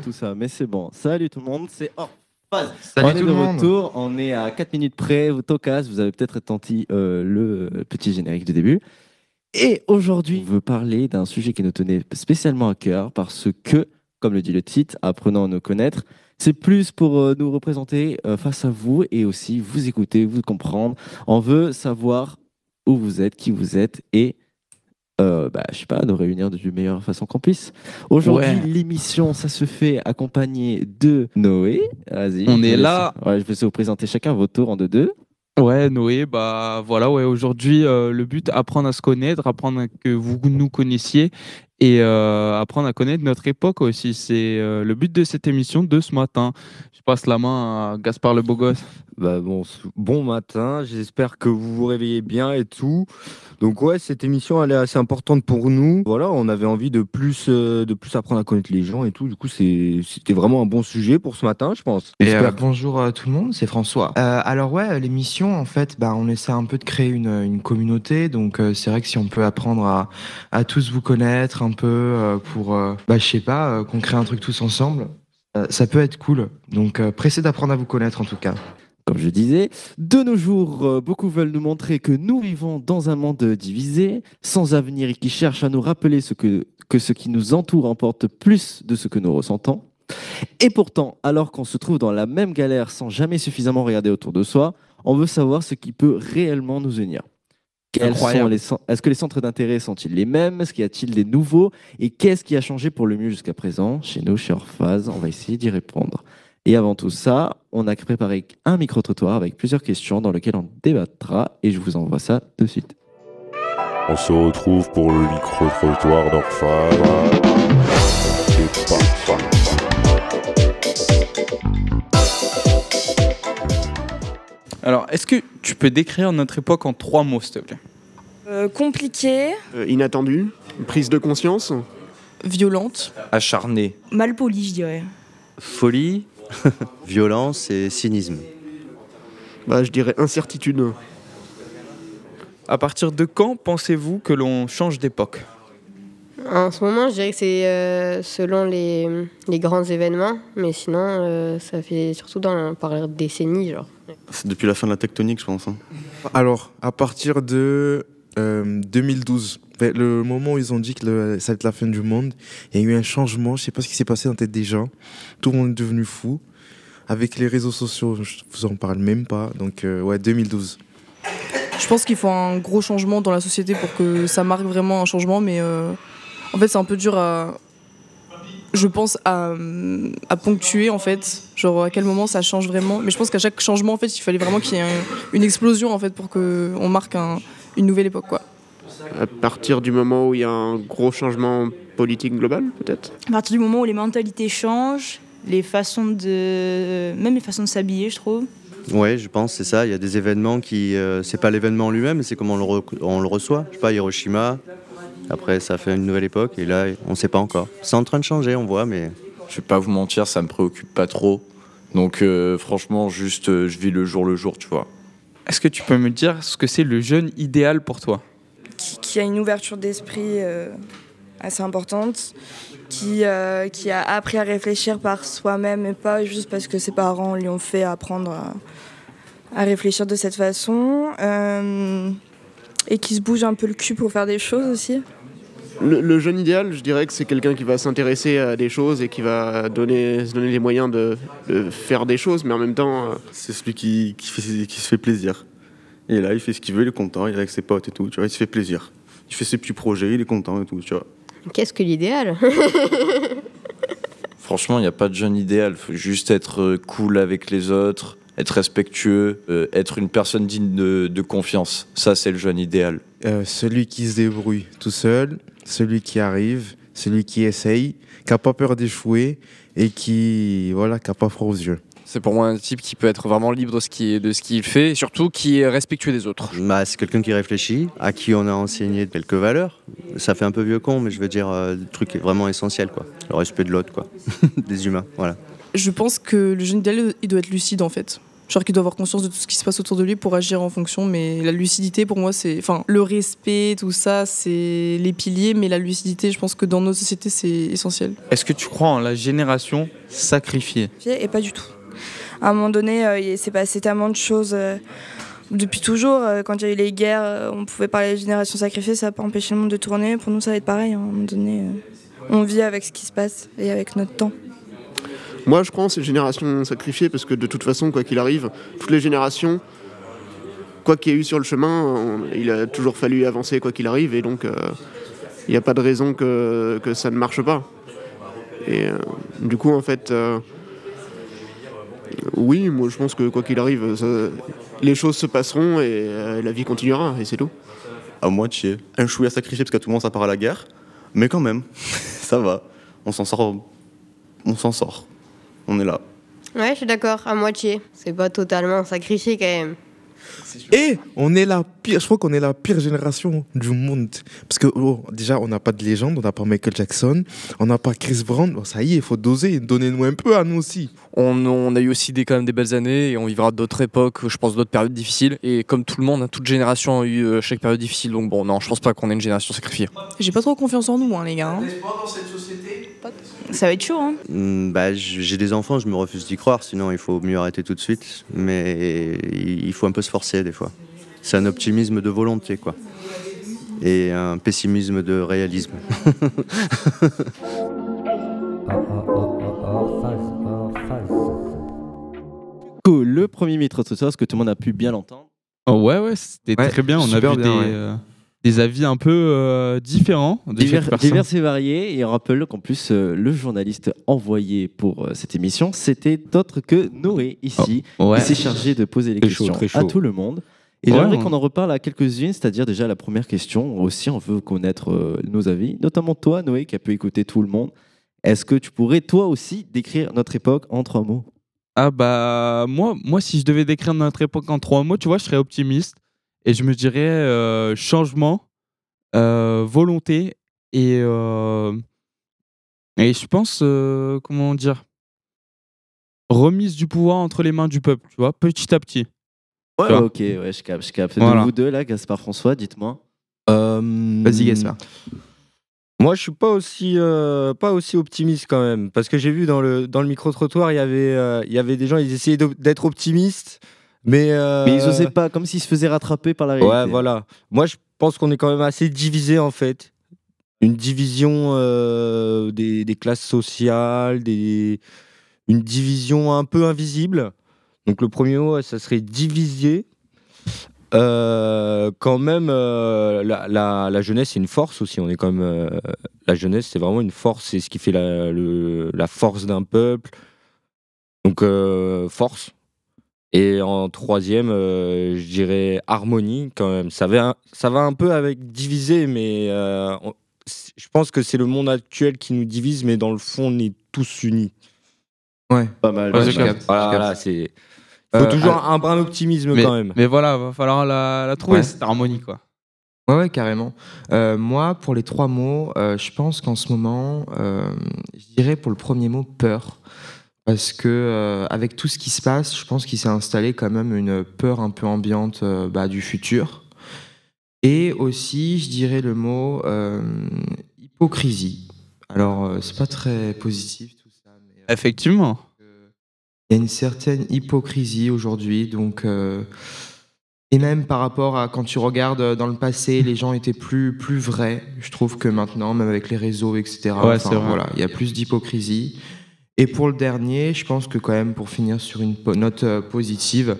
tout ça, mais c'est bon. Salut tout le monde, c'est hors phase. Salut on est tout de le monde. retour, on est à 4 minutes près, vous tocas, vous avez peut-être entendu euh, le petit générique de début. Et aujourd'hui, on veut parler d'un sujet qui nous tenait spécialement à cœur parce que, comme le dit le titre, apprenant à nous connaître, c'est plus pour euh, nous représenter euh, face à vous et aussi vous écouter, vous comprendre. On veut savoir où vous êtes, qui vous êtes et, euh, bah, je sais pas, nous réunir de la meilleure façon qu'on puisse. Aujourd'hui, Ouais. l'émission, ça se fait accompagné de Noé. Vas-y. On est là. Ouais, je vais vous présenter chacun vos tours en deux-deux. Ouais, Noé, bah voilà, ouais, aujourd'hui, euh, le but, apprendre à se connaître, apprendre à que vous nous connaissiez et euh, apprendre à connaître notre époque aussi. C'est euh, le but de cette émission de ce matin. Je passe la main à Gaspard le beau gosse. Bah bon, bon matin, j'espère que vous vous réveillez bien et tout. Donc ouais, cette émission elle est assez importante pour nous. Voilà, on avait envie de plus euh, de plus apprendre à connaître les gens et tout. Du coup, c'est c'était vraiment un bon sujet pour ce matin, je pense. Et euh, bonjour à tout le monde, c'est François. Euh, alors ouais, l'émission, en fait, bah, on essaie un peu de créer une, une communauté. Donc c'est vrai que si on peut apprendre à, à tous vous connaître un peu pour, bah, je sais pas, qu'on crée un truc tous ensemble, ça peut être cool. Donc pressé d'apprendre à vous connaître en tout cas. Comme je disais, de nos jours, euh, beaucoup veulent nous montrer que nous vivons dans un monde divisé, sans avenir et qui cherche à nous rappeler ce que, que ce qui nous entoure emporte plus de ce que nous ressentons. Et pourtant, alors qu'on se trouve dans la même galère sans jamais suffisamment regarder autour de soi, on veut savoir ce qui peut réellement nous unir. Est-ce que les centres d'intérêt sont-ils les mêmes? Est-ce qu'il y a-t-il des nouveaux? Et qu'est-ce qui a changé pour le mieux jusqu'à présent? Chez nous, chez Orphase, on va essayer d'y répondre. Et avant tout ça, on a préparé un micro-trottoir avec plusieurs questions dans lesquelles on débattra et je vous envoie ça de suite. On se retrouve pour le micro-trottoir d'Orphane. C'est parti. Alors, est-ce que tu peux décrire notre époque en trois mots, s'il te plaît? Euh, compliqué, Euh, inattendu, prise de conscience. violente, acharné. mal poli, je dirais. Folie, violence et cynisme. Bah, je dirais incertitude. À partir de quand pensez-vous que l'on change d'époque? En ce moment, je dirais que c'est euh, selon les, les grands événements, mais sinon, euh, ça fait surtout dans, par décennies, genre. C'est depuis la fin de la tectonique, je pense. hein. Alors, à partir de euh, 2012, ben, le moment où ils ont dit que ça va être la fin du monde, il y a eu un changement. Je sais pas ce qui s'est passé dans la tête des gens. Tout le monde est devenu fou. Avec les réseaux sociaux, je vous en parle même pas. Donc, euh, ouais, 2012. Je pense qu'il faut un gros changement dans la société pour que ça marque vraiment un changement, mais euh, en fait, c'est un peu dur à. Je pense à, ponctuer en fait, genre à quel moment ça change vraiment. Mais je pense qu'à chaque changement, en fait, il fallait vraiment qu'il y ait un- une explosion en fait pour qu'on marque un- une nouvelle époque quoi. À partir du moment où il y a un gros changement politique global, peut-être? À partir du moment où les mentalités changent, les façons de. même les façons de s'habiller, je trouve. Ouais, je pense, c'est ça. Il y a des événements qui. euh, c'est pas l'événement lui-même, mais c'est comment on le, re- on le reçoit. Je sais pas, Hiroshima. Après, ça fait une nouvelle époque, et là, on sait pas encore. C'est en train de changer, on voit, mais. Je vais pas vous mentir, ça me préoccupe pas trop. Donc euh, franchement, juste euh, je vis le jour le jour, tu vois. Est-ce que tu peux me dire ce que c'est le jeune idéal pour toi? Qui, qui a une ouverture d'esprit euh, assez importante, qui, euh, qui a appris à réfléchir par soi-même et pas juste parce que ses parents lui ont fait apprendre à, à réfléchir de cette façon, euh, et qui se bouge un peu le cul pour faire des choses aussi. le, le jeune idéal, je dirais que c'est quelqu'un qui va s'intéresser à des choses et qui va donner, se donner les moyens de, de faire des choses, mais en même temps, euh, C'est celui qui, qui, fait- qui se fait plaisir. Et là, il fait ce qu'il veut, il est content, il est avec ses potes et tout, tu vois, il se fait plaisir. Il fait ses petits projets, il est content et tout, tu vois. Qu'est-ce que l'idéal? Franchement, il n'y a pas de jeune idéal. faut juste être euh, cool avec les autres, être respectueux, euh, être une personne digne de, de confiance. Ça, c'est le jeune idéal. Euh, celui qui se débrouille tout seul, celui qui arrive, celui qui essaye, qui n'a pas peur d'échouer et qui voilà, qui n'a pas froid aux yeux. C'est pour moi un type qui peut être vraiment libre de ce qu'il de ce qu'il fait et surtout qui est respectueux des autres. Bah, c'est quelqu'un qui réfléchit, à qui on a enseigné quelques valeurs. Ça fait un peu vieux con, mais je veux dire, euh, le truc est vraiment essentiel, quoi. Le respect de l'autre, quoi. Des humains, voilà. Je pense que le jeune idéal, il doit être lucide en fait. Genre qu'il doit avoir conscience de tout ce qui se passe autour de lui pour agir en fonction. Mais la lucidité, pour moi, c'est. Enfin, le respect, tout ça, c'est les piliers. Mais la lucidité, je pense que dans notre société, c'est essentiel. Est-ce que tu crois en la génération sacrifiée Et pas du tout. À un moment donné, euh, il s'est passé tellement de choses. euh, depuis toujours, euh, quand il y a eu les guerres, euh, on pouvait parler de génération sacrifiée, ça n'a pas empêché le monde de tourner. Pour nous, ça va être pareil. hein. À un moment donné, euh, on vit avec ce qui se passe et avec notre temps. Moi, je crois en ces générations sacrifiées parce que de toute façon, quoi qu'il arrive, toutes les générations, quoi qu'il y ait eu sur le chemin, il a toujours fallu avancer quoi qu'il arrive et donc euh, il n'y a pas de raison que, ça ne marche pas. Et euh, du coup, en fait, euh, oui, moi je pense que quoi qu'il arrive, ça- les choses se passeront et euh, la vie continuera et c'est tout. À moitié. Un chouïa sacrifié parce qu'à tout moment ça part à la guerre. Mais quand même, ça va. On s'en sort. On s'en sort. On est là. Ouais, je suis d'accord, à moitié. C'est pas totalement sacrifié quand même. Et on est la pire, je crois qu'on est la pire génération du monde. Parce que oh, déjà, on n'a pas de légende, on n'a pas Michael Jackson, on n'a pas Chris Brown. Bon, ça y est, il faut doser, donnez-nous un peu à nous aussi. On, on a eu aussi des, quand même des belles années et on vivra d'autres époques, je pense d'autres périodes difficiles. Et comme tout le monde, hein, toute génération a eu euh, chaque période difficile. Donc bon, non, je pense pas qu'on ait une génération sacrifiée. J'ai pas trop confiance en nous, hein, les gars. hein. Ça va être chaud, hein Hmm, bah, j'ai des enfants, je me refuse d'y croire, sinon il faut mieux arrêter tout de suite. Mais il faut un peu se forcer des fois. C'est un optimisme de volonté, quoi. Et un pessimisme de réalisme. Cool, le premier mythe ce soir, est-ce que tout le monde a pu bien l'entendre? Oh, ouais, ouais, c'était Ouais, très bien. On a vu bien, des, ouais. euh, des avis un peu euh, différents de divers, et variés. Et on rappelle qu'en plus, euh, le journaliste envoyé pour euh, cette émission, c'était d'autre que Noé, ici. Oh, ouais. Il s'est chargé de poser les Très chaud, questions à tout le monde. Et Ouais, j'aimerais on- qu'on en reparle à quelques-unes, c'est-à-dire déjà la première question. Aussi, on veut connaître euh, nos avis, notamment toi, Noé, qui a pu écouter tout le monde. Est-ce que tu pourrais, toi aussi, décrire notre époque en trois mots? Ah bah moi, moi si je devais décrire notre époque en trois mots, tu vois, je serais optimiste et je me dirais euh, changement, euh, volonté et euh, et je pense euh, comment dire remise du pouvoir entre les mains du peuple, tu vois, petit à petit. Ouais, ok, ouais, je capte, je capte. Voilà. De vous deux, là, Gaspard François, dites-moi. Vas-y, Gaspard. Moi, je suis pas aussi, euh, pas aussi optimiste quand même. Parce que j'ai vu dans le, dans le micro-trottoir, il y avait, euh, il y avait des gens, ils essayaient d'être optimistes. Mais, euh, Mais ils osaient pas, comme s'ils se faisaient rattraper par la réalité. Ouais, voilà. Moi, je pense qu'on est quand même assez divisé en fait. Une division euh, des, des classes sociales, des... une division un peu invisible. Donc le premier mot, ça serait diviser. Euh, quand même, euh, la, la- la jeunesse, c'est une force aussi. On est quand même, euh, la jeunesse, c'est vraiment une force. C'est ce qui fait la, le- la force d'un peuple. Donc, euh, force. Et en troisième, euh, je dirais harmonie quand même. Ça va, un- ça va un peu avec diviser, mais euh, on- je pense que c'est le monde actuel qui nous divise, mais dans le fond, on est tous unis. Ouais. Pas mal. Ouais, Voilà, c'est. Il faut Euh, toujours alors- un brin d'optimisme mais, quand même. mais voilà, va falloir la, la trouver Ouais. cette harmonie quoi. Ouais, ouais, carrément. Euh, moi, pour les trois mots, euh, je pense qu'en ce moment, euh, je dirais pour le premier mot peur. Parce que euh, avec tout ce qui se passe, je pense qu'il s'est installé quand même une peur un peu ambiante euh, bah, du futur. Et aussi, je dirais le mot euh, hypocrisie. Alors, c'est pas très positif tout ça. Effectivement. Il y a une certaine hypocrisie aujourd'hui, donc et même par rapport à quand tu regardes dans le passé, les gens étaient plus plus vrais. Je trouve que maintenant, même avec les réseaux, etc. Ouais. Voilà, il y a plus d'hypocrisie. Et pour le dernier, je pense que quand même pour finir sur une note euh, positive,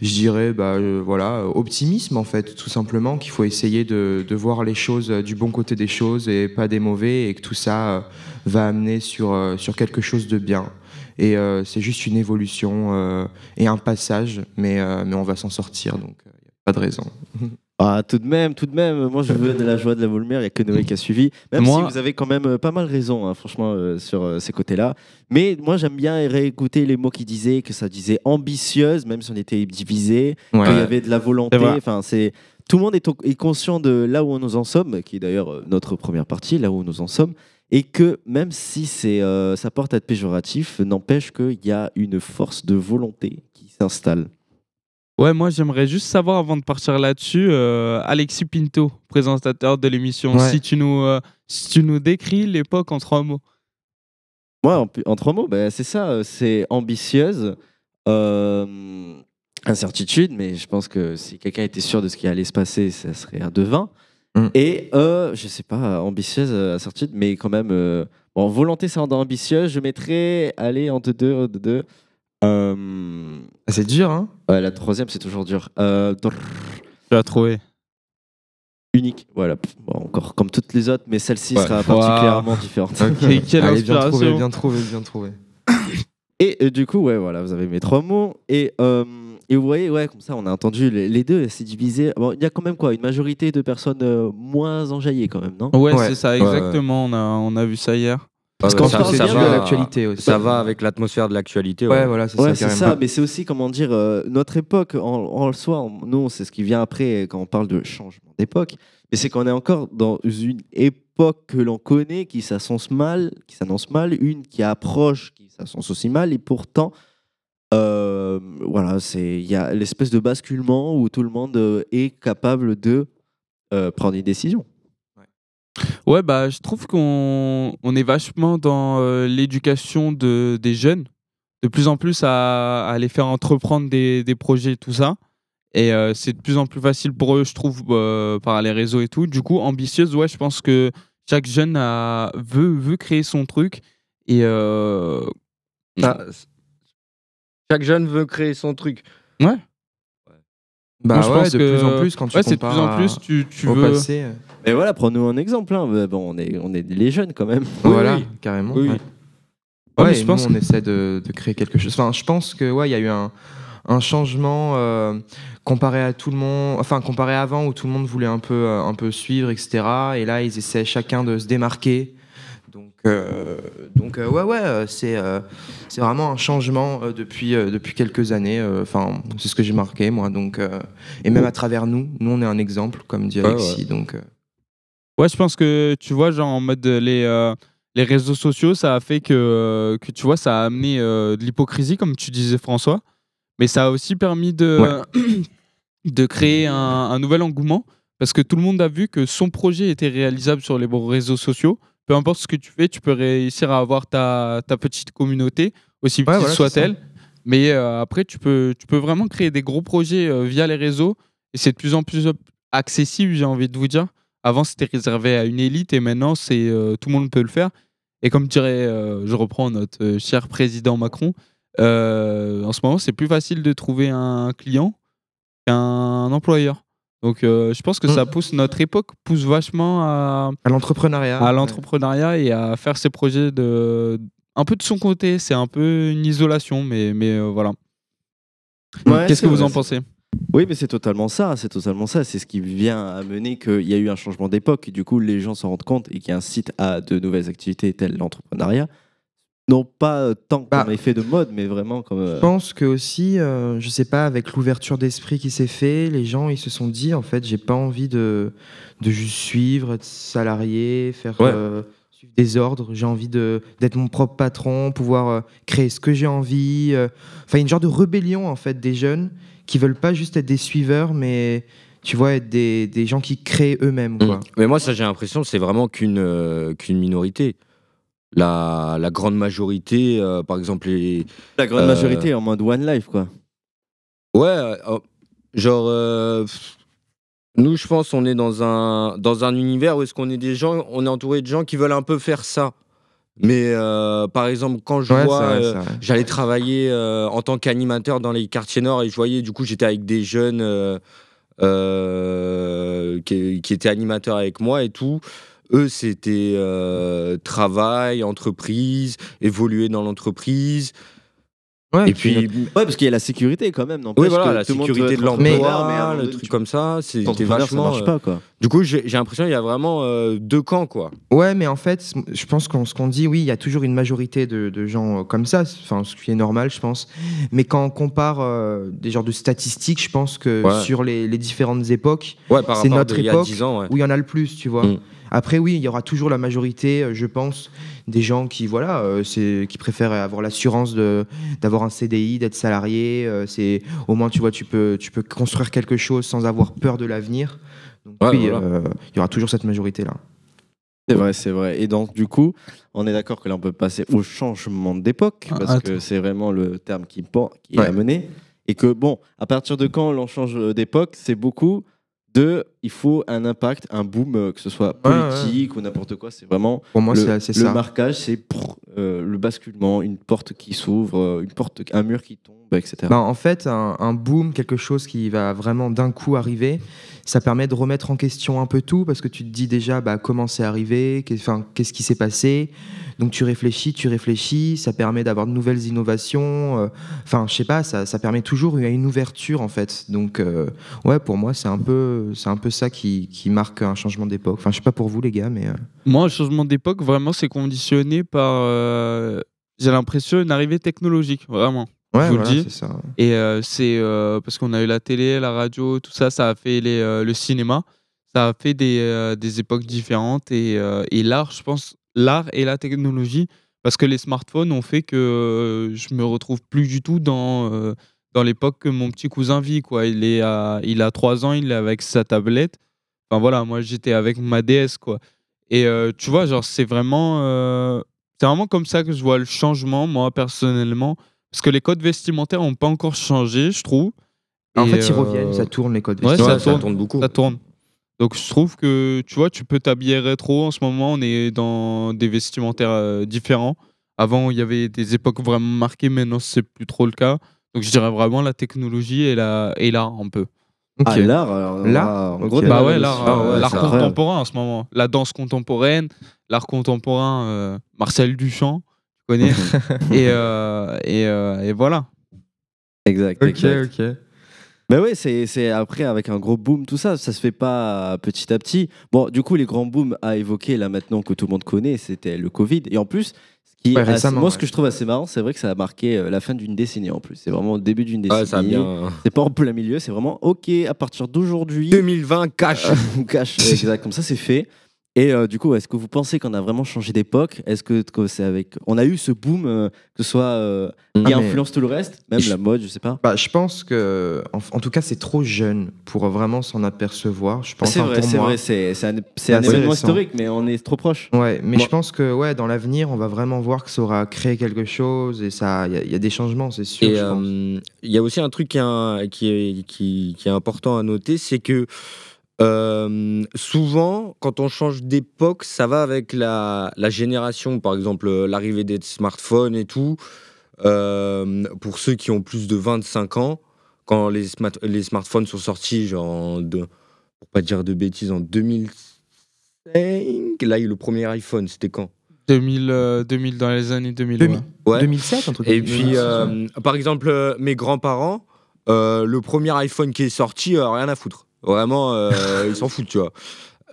je dirais bah euh, voilà optimisme en fait, tout simplement qu'il faut essayer de, voir les choses euh, du bon côté des choses et pas des mauvais, et que tout ça va amener sur sur quelque chose de bien. Et c'est juste une évolution et un passage, mais, mais on va s'en sortir, donc il n'y a pas de raison. Ah, tout de même, tout de même. Moi, je veux de la joie, de la volmère. Il n'y a que Noé qui a suivi. Même Moi- si vous avez quand même euh, pas mal raison, hein, franchement, euh, sur euh, ces côtés-là. Mais moi, j'aime bien réécouter les mots qu'il disait, que ça disait ambitieuse, même si on était divisé, Ouais. qu'il y avait de la volonté. Enfin, c'est tout le monde est, conscient de là où nous en sommes, qui est d'ailleurs notre première partie, là où nous en sommes. et que même si c'est, euh, ça porte à être péjoratif, n'empêche qu'il y a une force de volonté qui s'installe. Ouais, moi j'aimerais juste savoir avant de partir là-dessus, euh, Alexis Pinto, présentateur de l'émission, Ouais. si, tu nous, euh, si tu nous décris l'époque en trois mots. Moi, en, en trois mots, bah, c'est ça, euh, c'est ambitieuse, euh, incertitude, mais je pense que si quelqu'un était sûr de ce qui allait se passer, ça serait un devin. Mm. Et, euh, je sais pas, ambitieuse, incertitude, mais quand même, euh, bon, volonté, c'est dans ambitieuse, je mettrais, allez, en deux, deux, deux, deux. Euh, c'est dur, hein? Ouais, la troisième, c'est toujours dur. Euh, Tu l'as trouvé. Unique, voilà. Bon, encore comme toutes les autres, mais celle-ci Ouais. sera Wow. particulièrement différente. Ok, quelle Allez, bien inspiration. trouvé, bien trouvé, bien trouvé. Et euh, du coup, ouais, voilà, vous avez mes trois mots. Et, euh, et vous voyez, ouais, comme ça, on a entendu les, les deux, c'est divisé. Bon, il y a quand même quoi? Une majorité de personnes euh, moins enjaillées, quand même, non? Ouais, c'est ça, exactement. On, a, on a vu ça hier. Parce qu'on ça, parle ça bien va, de l'actualité aussi. Ça va avec l'atmosphère de l'actualité. Ouais, c'est ça. Mais c'est aussi, comment dire, euh, notre époque en, en soi, en- nous, c'est ce qui vient après quand on parle de changement d'époque. Mais c'est qu'on est encore dans une époque que l'on connaît, qui s'annonce mal, qui s'annonce mal, une qui approche, qui s'annonce aussi mal, et pourtant, euh, voilà, c'est il y a l'espèce de basculement où tout le monde euh, est capable de euh, prendre une décision. Ouais, bah, je trouve qu'on on est vachement dans euh, l'éducation de, des jeunes, de plus en plus à, à les faire entreprendre des, des projets, tout ça. Et euh, c'est de plus en plus facile pour eux, je trouve, euh, par les réseaux et tout. Du coup, ambitieuse, ouais, je pense que chaque jeune a, veut, veut créer son truc. Et euh, Ah, Chaque jeune veut créer son truc. Ouais. Bah Moi, je ouais, pense de que- plus en plus quand tu ouais, c'est de plus compares en plus, à- tu, tu au veux. passé. Mais voilà, prends-nous un exemple. hein. Bon, on est, on est les jeunes quand même. voilà, carrément. Oui, ouais. oui. Ouais, Ouais, et je nous, pense on que- essaie de, de créer quelque chose. Enfin, je pense que ouais, il y a eu un, un changement euh, comparé à tout le monde, enfin comparé à avant où tout le monde voulait un peu, euh, un peu suivre, etc. Et là, ils essaient chacun de se démarquer. Donc, euh, donc euh, ouais, ouais, c'est euh, c'est vraiment un changement euh, depuis, euh, depuis quelques années. euh, Enfin, c'est ce que j'ai marqué moi. Donc, euh, et même à travers nous, nous on est un exemple, comme dit Alexis. ouais. Donc, euh, Ouais, je pense que tu vois, genre en mode euh, les, euh, les réseaux sociaux, ça a fait que, euh, que tu vois, ça a amené euh, de l'hypocrisie, comme tu disais, François. Mais ça a aussi permis de, de créer un, un nouvel engouement parce que tout le monde a vu que son projet était réalisable sur les bons réseaux sociaux. Peu importe ce que tu fais, tu peux réussir à avoir ta, ta petite communauté, aussi petite voilà, c'est soit-elle. Mais euh, après, tu peux, tu peux vraiment créer des gros projets via les réseaux et c'est de plus en plus accessible, j'ai envie de vous dire. Avant, c'était réservé à une élite et maintenant, c'est euh, tout le monde peut le faire. Et comme dirait, euh, je reprends notre euh, cher président Macron, en ce moment, c'est plus facile de trouver un client qu'un employeur. Donc, je pense que ça pousse notre époque pousse vachement à, à l'entrepreneuriat. à l'entrepreneuriat et à faire ses projets de un peu de son côté. C'est un peu une isolation, mais mais voilà. Ouais, Qu'est-ce que vous vrai, en pensez? Oui, mais c'est totalement ça. C'est totalement ça. C'est ce qui vient amener qu'il y a eu un changement d'époque. et Du coup, les gens s'en rendent compte et qui incite à de nouvelles activités telles l'entrepreneuriat. Non pas euh, tant comme effet de mode, mais vraiment comme. euh, Je pense que aussi, euh, je sais pas, avec l'ouverture d'esprit qui s'est fait, les gens ils se sont dit en fait, j'ai pas envie de, de juste suivre, être salarié, faire Ouais. euh, suivre des ordres. J'ai envie de d'être mon propre patron, pouvoir euh, créer ce que j'ai envie. euh. Enfin, une genre de rébellion en fait des jeunes qui veulent pas juste être des suiveurs, mais tu vois, être des, des gens qui créent eux-mêmes. Quoi. Mm. Mais moi, ça, j'ai l'impression que c'est vraiment qu'une euh, qu'une minorité. La, la grande majorité, euh, par exemple, les. La grande euh, majorité en mode one life, quoi. Ouais, euh, genre. euh, pff, nous, je pense, on est dans un, dans un univers où est-ce qu'on est des gens, on est entouré de gens qui veulent un peu faire ça. Mais euh, par exemple, quand je Ouais, vois, euh, j'allais travailler euh, en tant qu'animateur dans les quartiers nord et je voyais, du coup, j'étais avec des jeunes qui, qui étaient animateurs avec moi et tout. Eux, c'était travail, entreprise, évoluer dans l'entreprise. Ouais, et puis, ouais, parce qu'il y a la sécurité quand même. oui, voilà, que la sécurité de l'emploi, le truc tu- comme ça, c'est- Entrepreneur, ça vachement. marche euh, pas, quoi. Du coup, j'ai j'ai l'impression qu'il y a vraiment euh, deux camps, quoi. Ouais, mais en fait, je pense qu'on ce qu'on dit, oui, il y a toujours une majorité de, de gens euh, comme ça, enfin, ce qui est normal, je pense. Mais quand on compare euh, des genres de statistiques, je pense que Ouais. sur les, les différentes époques, Ouais, c'est notre de il y a époque 10 ans, ouais. où il y en a le plus, tu vois. Mm. Après, oui, il y aura toujours la majorité, euh, je pense, des gens qui, voilà, euh, c'est, qui préfèrent avoir l'assurance de, d'avoir un CDI, d'être salarié. euh, c'est, au moins, tu vois, tu peux, tu peux construire quelque chose sans avoir peur de l'avenir. Donc, Ouais, oui, voilà. euh, il y aura toujours cette majorité-là. C'est vrai, c'est vrai. Et donc, du coup, on est d'accord que là, on peut passer au changement d'époque, Ah, parce que attends. c'est vraiment le terme qui, qui est Ouais. amené. Et que, bon, à partir de quand l'on change d'époque, c'est beaucoup de. Il faut un impact, un boom, euh, que ce soit Ouais, ouais. politique ou n'importe quoi. C'est vraiment. Pour moi, le, c'est, le marquage, c'est euh, le basculement, une porte qui s'ouvre, euh, une porte, un mur qui tombe, etc. Ben, en fait, un, un boom, quelque chose qui va vraiment d'un coup arriver, ça permet de remettre en question un peu tout parce que tu te dis déjà bah, comment c'est arrivé, qu'est-ce qui s'est passé. Donc tu réfléchis, tu réfléchis, ça permet d'avoir de nouvelles innovations. euh, Enfin, je sais pas, ça, ça permet toujours une ouverture en fait. Donc, euh, ouais, pour moi, c'est un peu, c'est un peu ça qui, qui marque un changement d'époque. Enfin, je sais pas pour vous les gars, mais. euh, Moi, le changement d'époque, vraiment, c'est conditionné par, euh, j'ai l'impression, une arrivée technologique, vraiment. Ouais, je vous voilà, le dis. ça. Et euh, c'est euh, parce qu'on a eu la télé, la radio, tout ça, ça a fait les, le cinéma, ça a fait des, des époques différentes. Et, et l'art, je pense, l'art et la technologie, parce que les smartphones ont fait que je me retrouve plus du tout dans, dans l'époque que mon petit cousin vit. Quoi. Il, est à, il a 3 ans, il est avec sa tablette. Enfin voilà, moi j'étais avec ma DS. Quoi. Et euh, tu vois, genre, c'est vraiment, euh, c'est vraiment comme ça que je vois le changement, moi personnellement. Parce que les codes vestimentaires n'ont pas encore changé, je trouve. En Et, fait, ils euh, reviennent, ça tourne les codes Ouais, vestimentaires. ça, ça tourne, tourne beaucoup. Ça tourne. Donc je trouve que, tu vois, tu peux t'habiller rétro. En ce moment, on est dans des vestimentaires différents. Avant, il y avait des époques vraiment marquées, maintenant, c'est plus trop le cas. Donc je dirais vraiment la technologie et la- et l'art un peu. Ok. Ah, l'art, alors, on L'art va- en gros, Bah débat ouais, l'art Ah euh, ouais, l'art contemporain en ce moment. La danse contemporaine, l'art contemporain, euh, Marcel Duchamp, tu connais. et, euh, et, euh, et voilà. Exact. Ok, exact. ok. Mais oui, c'est c'est après avec un gros boom, tout ça, ça se fait pas petit à petit. Bon, du coup, les grands booms à évoquer là maintenant que tout le monde connaît, c'était le Covid. Et en plus, qui est Ouais, assez- récemment, moi, ce que je trouve assez marrant, c'est vrai que ça a marqué euh, la fin d'une décennie en plus. C'est vraiment le début d'une décennie. Ouais, bien. C'est pas en plein milieu, c'est vraiment OK à partir d'aujourd'hui. 2020 cash. Cash, exact, comme ça c'est fait. Et euh, du coup, est-ce que vous pensez qu'on a vraiment changé d'époque? Est-ce que, que c'est avec. On a eu ce boom, euh, que ce soit. euh, qui Ah, influence tout le reste, même Je- la mode, je sais pas. Bah, je pense que, en, en tout cas, c'est trop jeune pour vraiment s'en apercevoir. Je pense C'est vrai, c'est vrai, c'est un, événement historique, mais on est trop proche. Ouais, mais Moi- je pense que ouais, dans l'avenir, on va vraiment voir que ça aura créé quelque chose et ça, il y, a- il y a des changements, c'est sûr. Euh, il y a aussi un truc qui est, un- qui est, qui, qui est important à noter, c'est que euh, souvent, quand on change d'époque, ça va avec la, la génération, par exemple euh, l'arrivée des smartphones et tout. Euh, pour ceux qui ont plus de 25 ans, quand les, sma- les smartphones sont sortis, genre, en de, pour pas dire de bêtises, en 2005, là, il y a eu le premier iPhone, c'était quand? 2000, euh, 2000 dans les années 2000. 2000. ouais. Ouais. 2007, un truc Et puis, euh, par exemple, euh, mes grands-parents, euh, le premier iPhone qui est sorti, euh, rien à foutre. Vraiment, euh, ils s'en foutent, tu vois.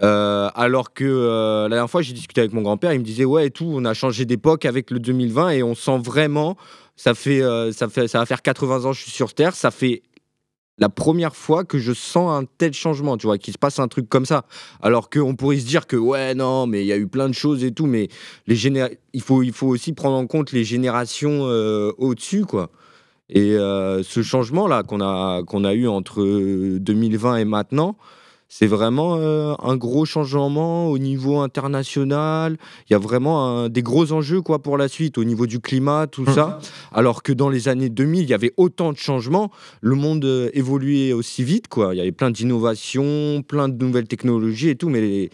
Euh, alors que euh, la dernière fois, j'ai discuté avec mon grand-père, il me disait ouais et tout, on a changé d'époque avec le 2020 et on sent vraiment, ça fait, euh, ça fait, ça va faire 80 ans que je suis sur Terre, ça fait la première fois que je sens un tel changement, tu vois, qu'il se passe un truc comme ça. Alors qu'on pourrait se dire que ouais non, mais il y a eu plein de choses et tout, mais les géné- il faut, il faut aussi prendre en compte les générations au-dessus, quoi. Et euh, ce changement-là qu'on a, qu'on a eu entre 2020 et maintenant, c'est vraiment euh, un gros changement au niveau international. Il y a vraiment un- des gros enjeux quoi, pour la suite au niveau du climat, tout ça. Alors que dans les années 2000, il y avait autant de changements. Le monde euh, évoluait aussi vite. Quoi. Il y avait plein d'innovations, plein de nouvelles technologies et tout. Mais les-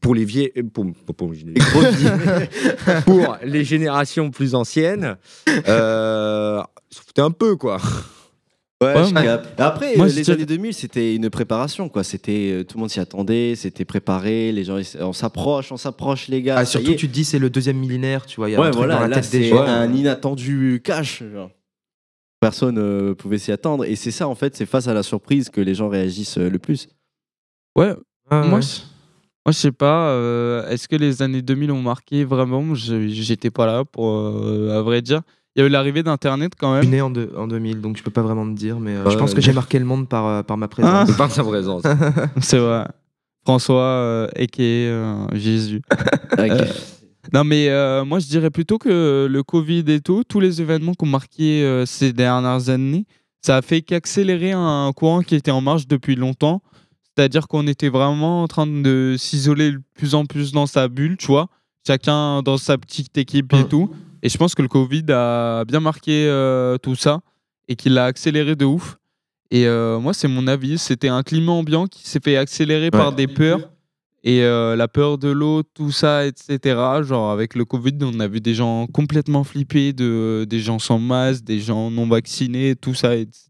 pour les vieilles. Pour, pour- pour les pour les générations plus anciennes, euh, s'en foutaient un peu, quoi. Ouais, Ouais, je. Après, moi, euh, les années 2000, c'était une préparation, quoi. C'était euh, tout le monde s'y attendait, c'était préparé. Les gens, ils- on s'approche, on s'approche, les gars. Ah, surtout, est. tu te dis c'est le deuxième millénaire, tu vois. Il y a ouais, un truc voilà, dans la là, tête des gens. un inattendu cash. genre. Personne ne pouvait s'y attendre. Et c'est ça, en fait, c'est face à la surprise que les gens réagissent euh, le plus. Ouais, Ah, moi, moi, je sais pas. euh, Est-ce que les années 2000 ont marqué vraiment? J'étais pas là, pour, euh, à vrai dire. Il y a eu l'arrivée d'Internet quand Je suis même. né en, deux- en 2000, donc je peux pas vraiment te dire, mais euh, Ouais, je pense que j'ai marqué le monde par, euh, par ma présence. Par sa présence. C'est vrai. François, euh, a.k.a. euh, Jésus. Euh, non, mais euh, moi, je dirais plutôt que le Covid et tout, tous les événements qui ont marqué euh, ces dernières années, ça a fait qu'accélérer un courant qui était en marche depuis longtemps. C'est-à-dire qu'on était vraiment en train de s'isoler de plus en plus dans sa bulle, tu vois. Chacun dans sa petite équipe et tout. Et je pense que le Covid a bien marqué euh, tout ça et qu'il l'a accéléré de ouf. Et euh, moi, c'est mon avis. C'était un climat ambiant qui s'est fait accélérer par des peurs. Et euh, la peur de l'eau, tout ça, etc. Genre, avec le Covid, on a vu des gens complètement flippés, de, des gens sans masque, des gens non vaccinés, tout ça, etc.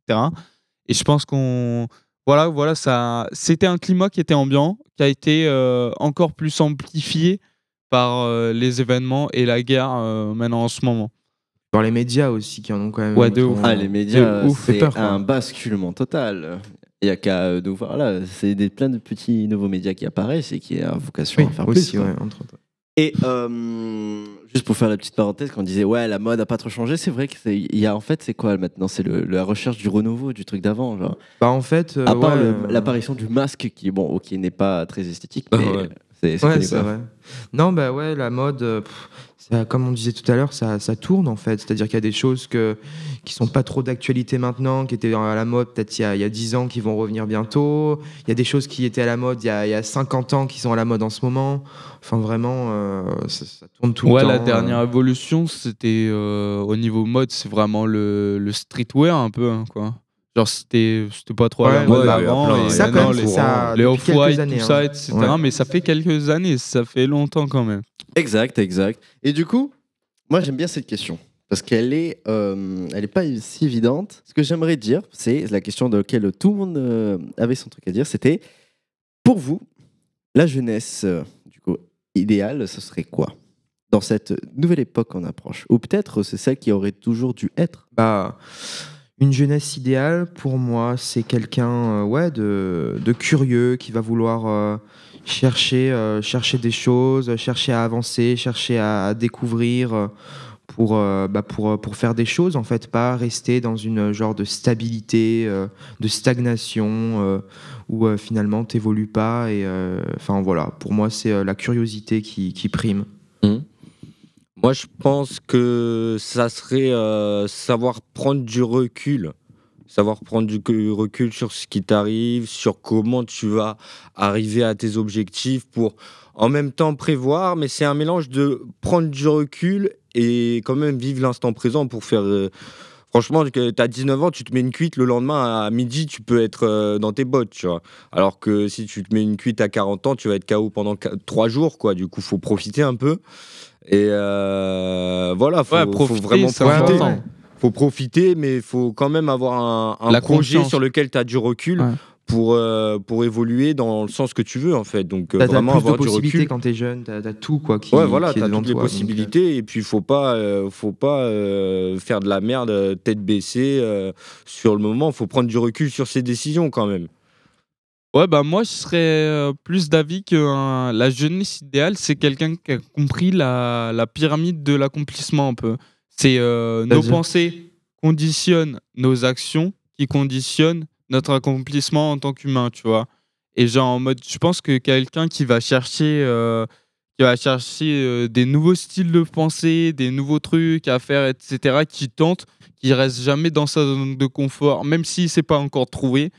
Et je pense qu'on. Voilà, voilà, ça. C'était un climat qui était ambiant, qui a été euh, encore plus amplifié par euh, les événements et la guerre euh, maintenant en ce moment. Dans les médias aussi, qui en ont quand même. Ouais, de ouf. Ah, les médias, c'est Fait peur, quoi. un basculement total. Il y a qu'à euh, nous voir là. C'est des, plein de petits nouveaux médias qui apparaissent et qui ont vocation Oui, à faire aussi, plus. ouais, entre autres. Et euh, juste pour faire la petite parenthèse, quand on disait ouais la mode a pas trop changé, c'est vrai que il y a en fait c'est quoi maintenant c'est le, la recherche du renouveau du truc d'avant genre. Bah, en fait. euh, à part ouais, euh, l'apparition du masque qui bon ok n'est pas très esthétique Ah mais ouais. C'est Ouais, c'est vrai. Non, bah ouais, la mode, euh, pff, ça, comme on disait tout à l'heure, ça, ça tourne en fait. C'est-à-dire qu'il y a des choses que, qui sont pas trop d'actualité maintenant, qui étaient à la mode peut-être il y, a, il y a 10 ans, qui vont revenir bientôt. Il y a des choses qui étaient à la mode il y a, il y a 50 ans, qui sont à la mode en ce moment. Enfin, vraiment, euh, ça, ça tourne tout ouais, le temps. la dernière euh. évolution, c'était euh, au niveau mode, c'est vraiment le, le streetwear un peu, hein, quoi. Genre, c'était c'était pas trop Ouais, ouais, avant. Ça, quand même, les, ça, les quelques off-white, tout ça, hein. etc. Ouais. Mais ça fait quelques années, ça fait longtemps quand même. Exact exact. Et du coup moi j'aime bien cette question parce qu'elle est euh, elle est pas si évidente. Ce que j'aimerais dire c'est la question de laquelle tout le monde euh, avait son truc à dire c'était pour vous la jeunesse euh, du coup idéale ce serait quoi? Dans cette nouvelle époque qu'on approche ou peut-être c'est celle qui aurait toujours dû être? Bah, une jeunesse idéale, pour moi, c'est quelqu'un euh, ouais, de, de curieux qui va vouloir euh, chercher, euh, chercher des choses, chercher à avancer, chercher à, découvrir pour, bah, pour, pour faire des choses, en fait, pas rester dans une genre de stabilité, de stagnation, où finalement, t'évolues pas. Et enfin, voilà, pour moi, c'est la curiosité qui, qui prime. Moi, je pense que ça serait euh, savoir prendre du recul. Savoir prendre du recul sur ce qui t'arrive, sur comment tu vas arriver à tes objectifs pour en même temps prévoir, mais c'est un mélange de prendre du recul et quand même vivre l'instant présent pour faire. euh, Franchement, tu as 19 ans, tu te mets une cuite, le lendemain à midi, tu peux être euh, dans tes bottes, tu vois. Alors que si tu te mets une cuite à 40 ans, tu vas être KO pendant 3 jours, quoi. Du coup, faut profiter un peu. Et euh, voilà, faut, Ouais, faut vraiment profiter. important. Faut profiter, mais il faut quand même avoir un, un projet conscience. sur lequel tu as du recul Ouais. pour, euh, pour évoluer dans le sens que tu veux, en fait. Donc, t'as vraiment plus de avoir du possibilités recul. quand t'es jeune, t'as t'as tout quoi qui, ouais, voilà, t'as toutes les toi, donc, possibilités et puis faut pas, euh, faut pas faire de la merde tête baissée sur le moment. Faut prendre du recul sur ses décisions quand même. Ouais, bah moi, je serais euh, plus d'avis que un- la jeunesse idéale, c'est quelqu'un qui a compris la, la pyramide de l'accomplissement un peu. C'est euh, nos pensées conditionnent nos actions qui conditionnent notre accomplissement en tant qu'humain, tu vois. Et genre en mode, je pense que quelqu'un qui va chercher, euh, qui va chercher euh, des nouveaux styles de pensée, des nouveaux trucs à faire, etc., qui tente, qui reste jamais dans sa zone de confort, même si c'est pas encore trouvé.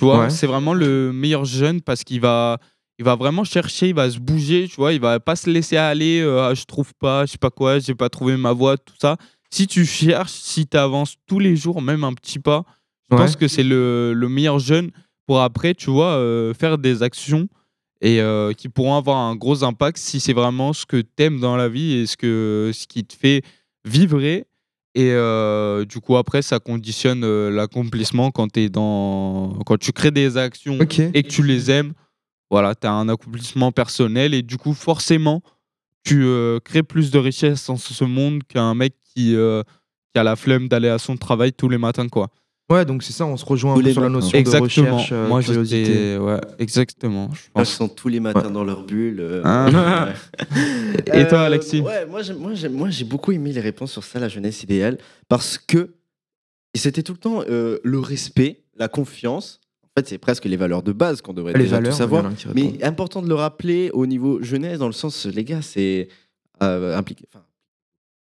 Tu vois, Ouais. c'est vraiment le meilleur jeune parce qu'il va, il va vraiment chercher, il va se bouger, tu vois, il va pas se laisser aller, euh, Ah, je trouve pas, je sais pas quoi, j'ai pas trouvé ma voie, tout ça. Si tu cherches, si tu avances tous les jours, même un petit pas, je Ouais. pense que c'est le, le meilleur jeune pour après, tu vois, euh, faire des actions et euh, qui pourront avoir un gros impact si c'est vraiment ce que t'aimes dans la vie et ce, que, ce qui te fait vibrer. Et euh, du coup, après, ça conditionne euh, l'accomplissement quand, t'es dans... quand tu crées des actions et que tu les aimes. Voilà, tu as un accomplissement personnel et du coup, forcément, tu euh, crées plus de richesse dans ce monde qu'un mec qui, qui a la flemme d'aller à son travail tous les matins, quoi. Ouais, donc c'est ça, on se rejoint un Tous peu sur la notion Exactement. de recherche, euh, Moi, curiosité. Ouais, exactement. Je Ils pense. sont tous les matins dans leur bulle. euh, Hein. Et toi, Euh, Alexis Ouais, moi, j'aime- moi, j'ai beaucoup aimé les réponses sur ça, la jeunesse idéale, parce que c'était tout le temps euh, le respect, la confiance. En fait, c'est presque les valeurs de base qu'on devrait Les déjà valeurs, tout savoir. Mais important de le rappeler au niveau jeunesse, dans le sens, les gars, c'est euh, impliqué.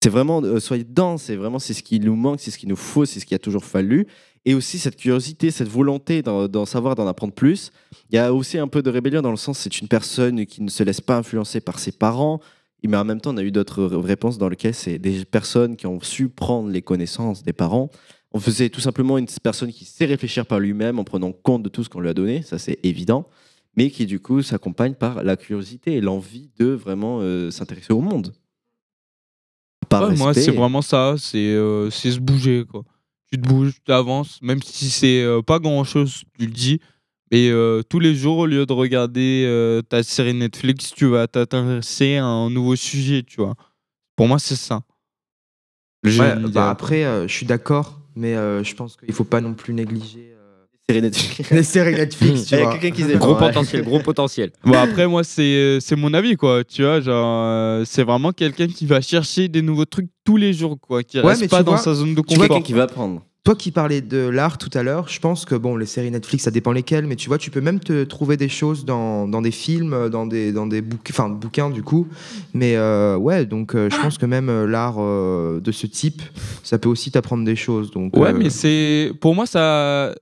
c'est vraiment, euh, soyez dedans, c'est vraiment c'est ce qui nous manque, c'est ce qu'il nous faut, c'est ce qu'il a toujours fallu. Et aussi cette curiosité, cette volonté d'en savoir, d'en apprendre plus. Il y a aussi un peu de rébellion dans le sens, c'est une personne qui ne se laisse pas influencer par ses parents. Mais en même temps, on a eu d'autres réponses dans lesquelles c'est des personnes qui ont su prendre les connaissances des parents. On faisait tout simplement une personne qui sait réfléchir par lui-même en prenant compte de tout ce qu'on lui a donné, ça c'est évident, mais qui du coup s'accompagne par la curiosité et l'envie de vraiment euh, s'intéresser au monde. Par Ouais, moi, c'est vraiment ça. C'est euh, c'est se bouger, quoi. Tu te bouges, tu avances, même si c'est euh, pas grand chose, tu le dis. Et euh, tous les jours, au lieu de regarder euh, ta série Netflix, tu vas t'intéresser à un nouveau sujet, tu vois. Pour moi, c'est ça. Ouais, bah après, euh, je suis d'accord, mais je pense qu'il faut pas non plus négliger séries Netflix. les séries Netflix. tu Il y a vois. quelqu'un qui disait Gros Ouais. potentiel, gros potentiel. Bon, après, moi, c'est c'est mon avis, quoi. Tu vois, genre, euh, c'est vraiment quelqu'un qui va chercher des nouveaux trucs tous les jours, quoi. Qui Ouais, reste pas dans vois, sa zone de confort. Quelqu'un qui va apprendre. Toi qui parlais de l'art tout à l'heure, je pense que bon, les séries Netflix, ça dépend lesquelles, mais tu vois, tu peux même te trouver des choses dans, dans des films, dans des, dans des bouquins, enfin bouquins du coup. Mais euh, ouais, donc euh, je pense que même euh, l'art euh, de ce type, ça peut aussi t'apprendre des choses. Donc, Ouais, euh, mais c'est pour moi ça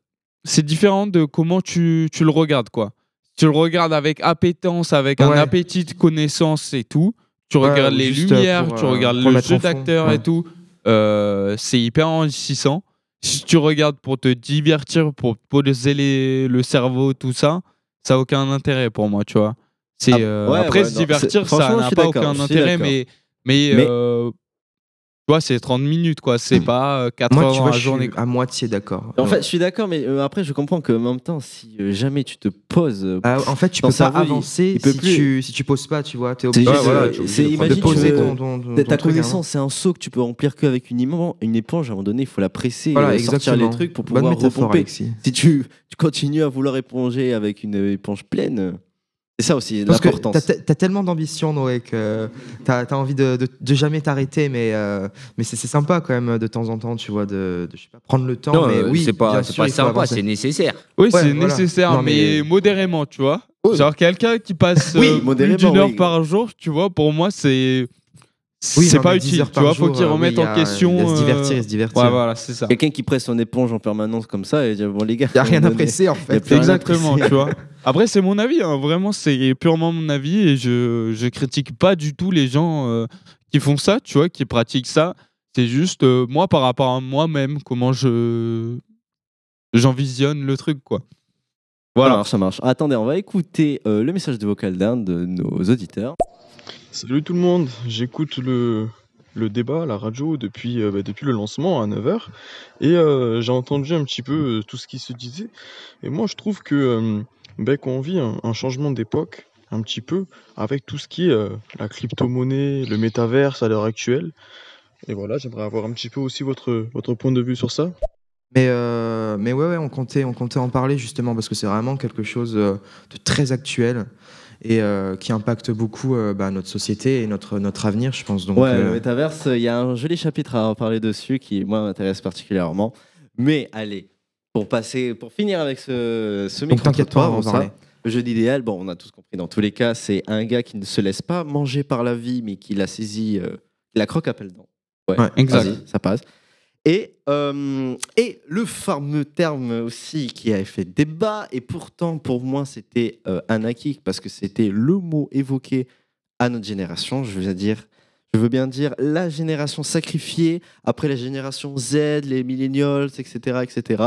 c'est différent de comment tu, tu le regardes quoi. Tu le regardes avec appétence, avec un appétit de connaissance et tout. Tu Ouais, regardes les juste, lumières, pour, tu euh, regardes le jeu d'acteur Ouais. et tout. Euh, c'est hyper enrichissant. Si tu regardes pour te divertir, pour poser les- le cerveau, tout ça, ça n'a aucun intérêt pour moi, tu vois. C'est Ah, euh, après se divertir, ça n'a pas aucun intérêt, mais mais, Mais- euh, tu vois, c'est 30 minutes quoi, c'est pas euh, 4 moi, heures tu dans vois, la je suis à moitié d'accord. En fait, je suis d'accord, mais euh, après, je comprends qu'en même temps, si euh, jamais tu te poses. euh, Ah, en fait, tu ton peux pas cerveau, il- avancer il peut si, plus. tu, si tu poses pas, tu vois. T'es C'est obligé juste, de, euh, de c'est imagine poser que, ton, ton, ton- ta ton truc, hein. connaissance, c'est un seau que tu peux remplir qu'avec une, une éponge. À un moment donné, il faut la presser, Voilà, et sortir exactement. les trucs pour Bonne pouvoir métaphore, repomper. Alexis. Si tu, tu continues à vouloir éponger avec une éponge pleine, euh, c'est ça aussi Parce que l'importance. t'as t'as tellement d'ambition, Noé, que t'as as envie de, de, de jamais t'arrêter, mais, euh, mais c'est sympa quand même de temps en temps, tu vois, de, de, je sais pas, prendre le temps. Non, mais euh, oui, c'est pas, sûr, pas sympa, c'est nécessaire. Oui, Ouais, c'est voilà. nécessaire, Non, mais... mais- modérément, tu vois. Genre quelqu'un qui passe Oui, euh, plus d'une heure oui. par jour, tu vois, pour moi, c'est Oui, c'est pas mais 10 utile, tu vois, faut jour, qu'il euh, remette oui, il y en question. il y a se divertir euh, et se divertir. Ouais, voilà, c'est ça. Quelqu'un qui presse son éponge en permanence comme ça et dire bon les gars, Y a rien à presser, en fait. Exactement, tu vois. Après, c'est mon avis, hein, vraiment, c'est purement mon avis et je, je critique pas du tout les gens euh, qui font ça, tu vois, qui pratiquent ça. C'est juste euh, moi par rapport à moi-même, comment je j'envisionne le truc, quoi. Voilà, ça marche, ça marche. Attendez, on va écouter euh, le message de vocal d'un de nos auditeurs. Salut tout le monde, j'écoute le, le débat la radio depuis, euh, bah, depuis le lancement à 9h et euh, j'ai entendu un petit peu euh, tout ce qui se disait. Et moi je trouve que bah, qu'on vit un, un changement d'époque un petit peu avec tout ce qui est la crypto-monnaie, le métaverse à l'heure actuelle. Et voilà, j'aimerais avoir un petit peu aussi votre, votre point de vue sur ça. Mais, mais ouais, ouais, on comptait, on comptait en parler justement parce que c'est vraiment quelque chose de très actuel et euh, qui impacte beaucoup euh, bah, notre société et notre, notre avenir, je pense. Donc, ouais, euh, le métaverse, il y a un joli chapitre à en parler dessus qui, moi, m'intéresse particulièrement. Mais allez, pour passer, pour finir avec ce, ce Donc, t'inquiète pas, on va parler. Le jeu idéal, bon, on a tous compris dans tous les cas, c'est un gars qui ne se laisse pas manger par la vie, mais qui la saisit, la croque à pelle dents. Ouais, Ouais, exact. ça passe. Et, euh, et le fameux terme aussi qui a fait débat, et pourtant pour moi c'était euh, un acquis parce que c'était le mot évoqué à notre génération, je veux dire, je veux bien dire la génération sacrifiée après la génération Z, les millennials, etc., etc.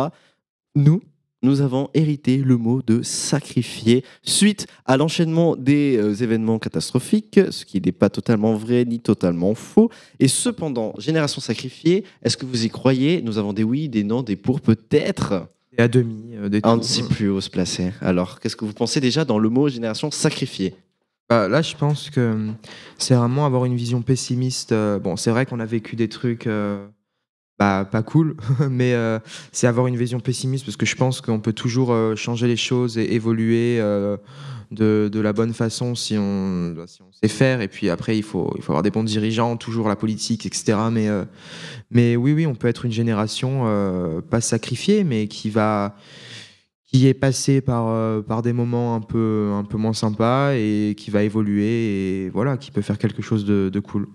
Nous, nous avons hérité le mot de sacrifier suite à l'enchaînement des euh, événements catastrophiques, ce qui n'est pas totalement vrai ni totalement faux. Et cependant, génération sacrifiée, est-ce que vous y croyez? Nous avons des oui, des non, des pour peut-être. Et à demi, euh, des On ne tout. sait plus où se placer. Alors, qu'est-ce que vous pensez déjà dans le mot génération sacrifiée? Bah, là, je pense que hum, c'est vraiment avoir une vision pessimiste. euh, bon, c'est vrai qu'on a vécu des trucs euh, bah, pas cool, mais euh, c'est avoir une vision pessimiste parce que je pense qu'on peut toujours euh, changer les choses et évoluer euh, de, la bonne façon si on, bah, si on sait faire. Et puis après, il faut, il faut avoir des bons dirigeants, toujours la politique, etc. Mais, oui, oui, on peut être une génération pas sacrifiée, mais qui va qui est passé par, des moments un peu, un peu moins sympas et qui va évoluer et voilà, qui peut faire quelque chose de cool.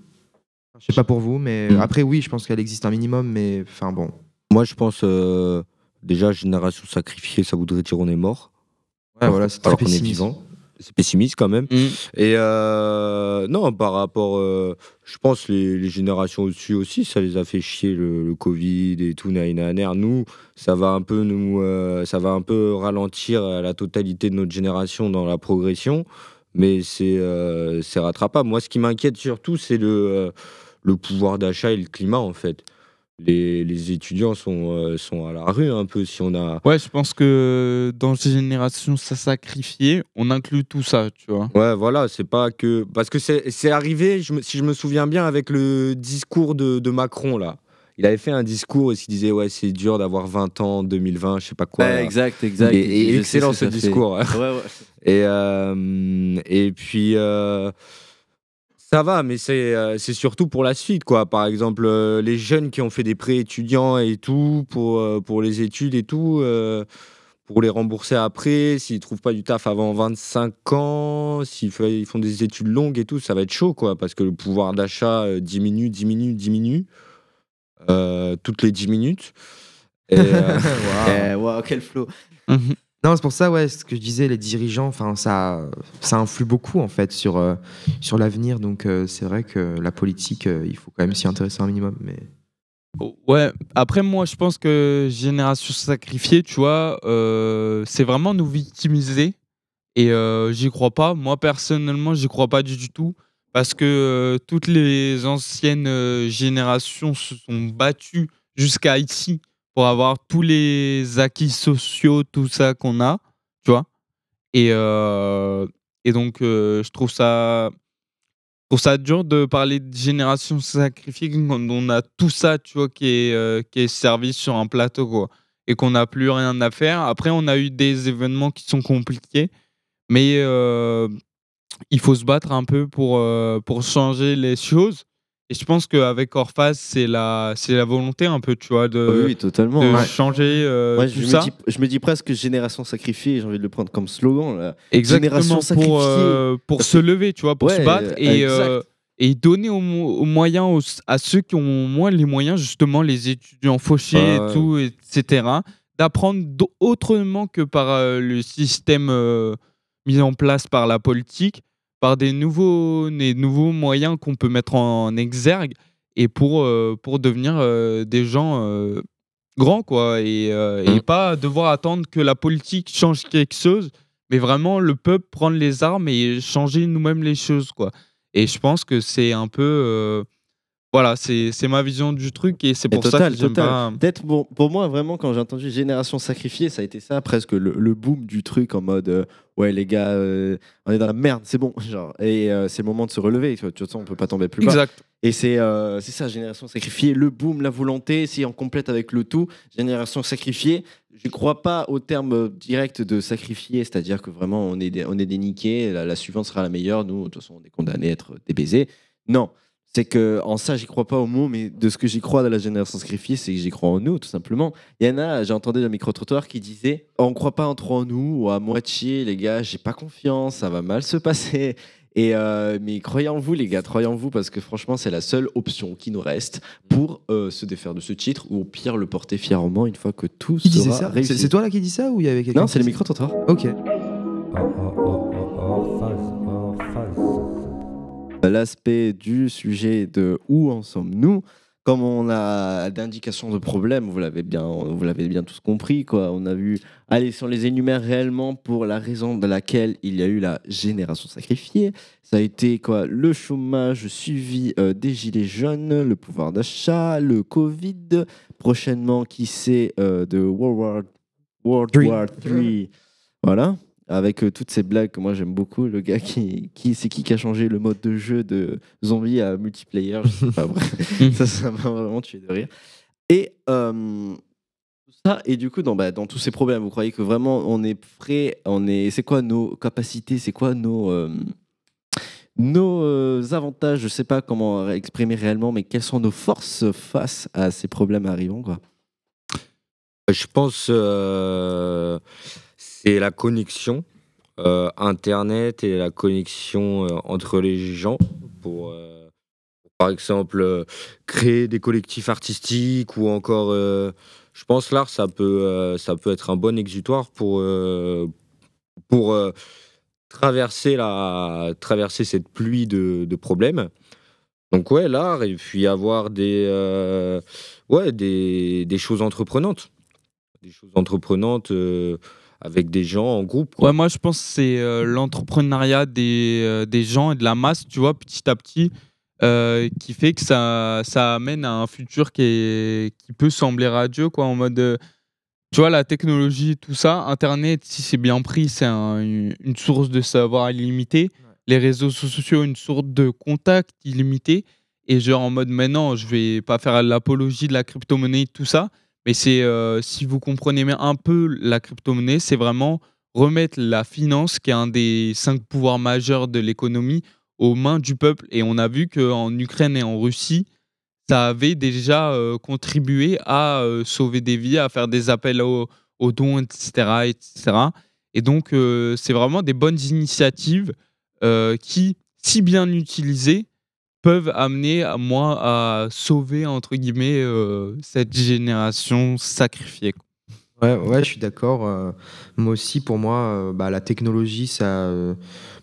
Je sais pas pour vous, mais Mm. après, oui, je pense qu'elle existe un minimum, mais enfin bon. Moi, je pense euh, déjà génération sacrifiée, ça voudrait dire on est mort. Ouais, voilà, c'est très pessimiste. C'est pessimiste quand même. Et euh, non, par rapport, euh, je pense les, les générations au-dessus aussi, ça les a fait chier le, le Covid et tout, naïnaner. Nous, ça va un peu nous, euh, ça va un peu ralentir la totalité de notre génération dans la progression, mais c'est euh, c'est rattrapable. Moi, ce qui m'inquiète surtout, c'est le euh, le pouvoir d'achat et le climat en fait. Les, les étudiants sont, euh, sont à la rue un peu si on a. Ouais, je pense que dans ces générations ça sacrifié, on inclut tout ça, tu vois. Ouais, voilà, c'est pas que. Parce que c'est c'est arrivé, je me- si je me souviens bien, avec le discours de, de Macron, là. Il avait fait un discours et il disait, ouais, c'est dur d'avoir 20 ans en 2020, je sais pas quoi. Ouais, exact, exact. Et, Et sais excellent ce fait. discours. Ouais, ouais. Et, euh, et puis. euh, ça va, mais c'est euh, c'est surtout pour la suite, quoi. Par exemple, euh, les jeunes qui ont fait des prêts étudiants et tout, pour, euh, pour les études et tout, euh, pour les rembourser après, s'ils trouvent pas du taf avant 25 ans, s'ils ils font des études longues et tout, ça va être chaud, quoi, parce que le pouvoir d'achat diminue, diminue, diminue, euh, toutes les 10 minutes. Et, euh, Eh, waouh, quel flow. Non, c'est pour ça, ouais, ce que je disais, les dirigeants, ça, ça influe beaucoup en fait sur, euh, sur l'avenir. Donc, euh, c'est vrai que la politique, euh, il faut quand même s'y intéresser un minimum. Mais Ouais, après moi je pense que Génération Sacrifiée, tu vois, c'est vraiment nous victimiser et j'y crois pas. Moi personnellement, j'y crois pas du, tout parce que toutes les anciennes générations se sont battues jusqu'à ici pour avoir tous les acquis sociaux, tout ça qu'on a, tu vois. Et, euh, et donc euh, je trouve ça ça dur de parler de génération sacrifiée quand on a tout ça, tu vois, qui est, euh, qui est servi sur un plateau, quoi. Et qu'on n'a plus rien à faire. Après, on a eu des événements qui sont compliqués, mais il faut se battre un peu pour, pour changer les choses. Et je pense qu'avec Orphaz, c'est la, c'est la volonté un peu, tu vois, de, Oui, oui, totalement. de Ouais. changer euh, tout je, ça. me dis, je me dis presque génération sacrifiée, j'ai envie de le prendre comme slogan. Là. Exactement Génération pour, euh, pour se lever, tu vois, pour se battre et, euh, et donner aux, mo- aux moyens à ceux qui ont moins les moyens, justement les étudiants fauchés et tout, etc., d'apprendre autrement que par euh, le système euh, mis en place par la politique, par des nouveaux, des nouveaux moyens qu'on peut mettre en exergue et pour, euh, pour devenir euh, des gens euh, grands, quoi, et, et pas devoir attendre que la politique change quelque chose, mais vraiment le peuple prendre les armes et changer nous-mêmes les choses, quoi. Et je pense que c'est un peu. Voilà, c'est ma vision du truc et c'est pour ça total, que j'aime pas. Peut-être pour, pour moi, vraiment, quand j'ai entendu Génération Sacrifiée, ça a été ça, presque le, le boom du truc en mode euh, Ouais, les gars, euh, on est dans la merde, c'est bon. Genre, et euh, c'est le moment de se relever. Tu vois, de toute façon, on peut pas tomber plus bas. Exact. Et c'est c'est ça, Génération Sacrifiée, le boom, la volonté, si on complète avec le tout. Génération Sacrifiée, je crois pas au terme direct de sacrifier, c'est-à-dire que vraiment on est des, on est des niqués, la, la suivante sera la meilleure, nous, de toute façon, on est condamnés à être des baisers. Non, c'est que en ça, j'y crois pas au mot, mais de ce que j'y crois de la génération sacrifiée, c'est que j'y crois en nous, tout simplement. Il y en a, j'ai entendu le micro-trottoir qui disait On croit pas en trop en nous, ou à moitié, les gars, j'ai pas confiance, ça va mal se passer. Et euh, mais croyez en vous, les gars, croyez en vous, parce que franchement, c'est la seule option qui nous reste pour euh, se défaire de ce titre, ou au pire, le porter fièrement une fois que tout qui sera ça? Réussi. C'est toi là qui dis ça ou il y avait quelqu'un Non, qui c'est le disait- micro-trottoir. Ok. L'aspect du sujet de où en sommes-nous. Comme on a d'indications de problèmes, vous l'avez bien, vous l'avez bien tous compris, quoi. On a vu, allez, si on les énumère réellement pour la raison de laquelle il y a eu la génération sacrifiée, ça a été quoi Le chômage suivi euh, des gilets jaunes, le pouvoir d'achat, le Covid, prochainement, qui sait, euh, de World War, World Three. War III. Voilà avec euh, toutes ces blagues que moi j'aime beaucoup. Le gars qui, qui c'est qui qui a changé le mode de jeu de zombie à multiplayer, je sais pas vrai. ça, ça m'a vraiment tué de rire. Et euh, ça, et du coup, dans, bah, dans tous ces problèmes, vous croyez que vraiment on est prêt, on est, c'est quoi nos capacités, c'est quoi nos euh, nos euh, avantages, je sais pas comment exprimer réellement, mais quelles sont nos forces face à ces problèmes arrivant, quoi? Je pense c'est la connexion euh, internet et la connexion euh, entre les gens pour, euh, par exemple créer des collectifs artistiques ou encore je pense l'art ça peut ça peut être un bon exutoire pour pour traverser la traverser cette pluie de, de problèmes. Donc ouais, l'art et puis avoir des ouais des, des choses entreprenantes, des choses entreprenantes avec des gens en groupe. quoi. Ouais, moi je pense que c'est euh, l'entrepreneuriat des, euh, des gens et de la masse, tu vois, petit à petit, euh, qui fait que ça, ça amène à un futur qui, est, qui peut sembler radieux, quoi, en mode. tu vois, la technologie, tout ça, Internet, si c'est bien pris, c'est un- une une source de savoir illimité. Les réseaux sociaux, une source de contact illimité. Et genre en mode maintenant, je vais pas faire l'apologie de la crypto-monnaie, tout ça. Mais c'est, euh, si vous comprenez un peu la crypto-monnaie, c'est vraiment remettre la finance, qui est un des cinq pouvoirs majeurs de l'économie, aux mains du peuple. Et on a vu qu'en Ukraine et en Russie, ça avait déjà euh, contribué à euh, sauver des vies, à faire des appels aux, dons, etc., etc. Et donc, c'est vraiment des bonnes initiatives qui, si bien utilisées, peuvent amener à moi à sauver, entre guillemets, euh, cette génération sacrifiée. Ouais, ouais, je suis d'accord. euh, moi aussi, pour moi, euh, bah, la technologie, ça,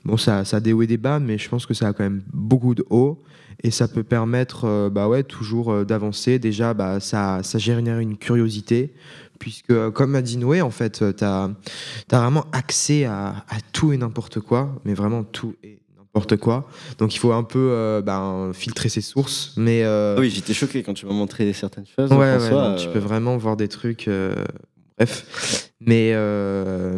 bon, ça, ça a des hauts et des bas, mais je pense que ça a quand même beaucoup de hauts. Et ça peut permettre bah ouais, toujours d'avancer. Déjà, bah, ça, ça génère une curiosité, puisque, comme a dit Noé, en fait, tu as, vraiment accès à, à tout et n'importe quoi, mais vraiment tout et n'importe quoi. Donc il faut un peu euh, ben, filtrer ses sources. Mais, euh, Oui, j'étais choqué quand tu m'as montré certaines choses. Ouais, ouais, François, non, tu euh, peux vraiment voir des trucs. bref. Mais,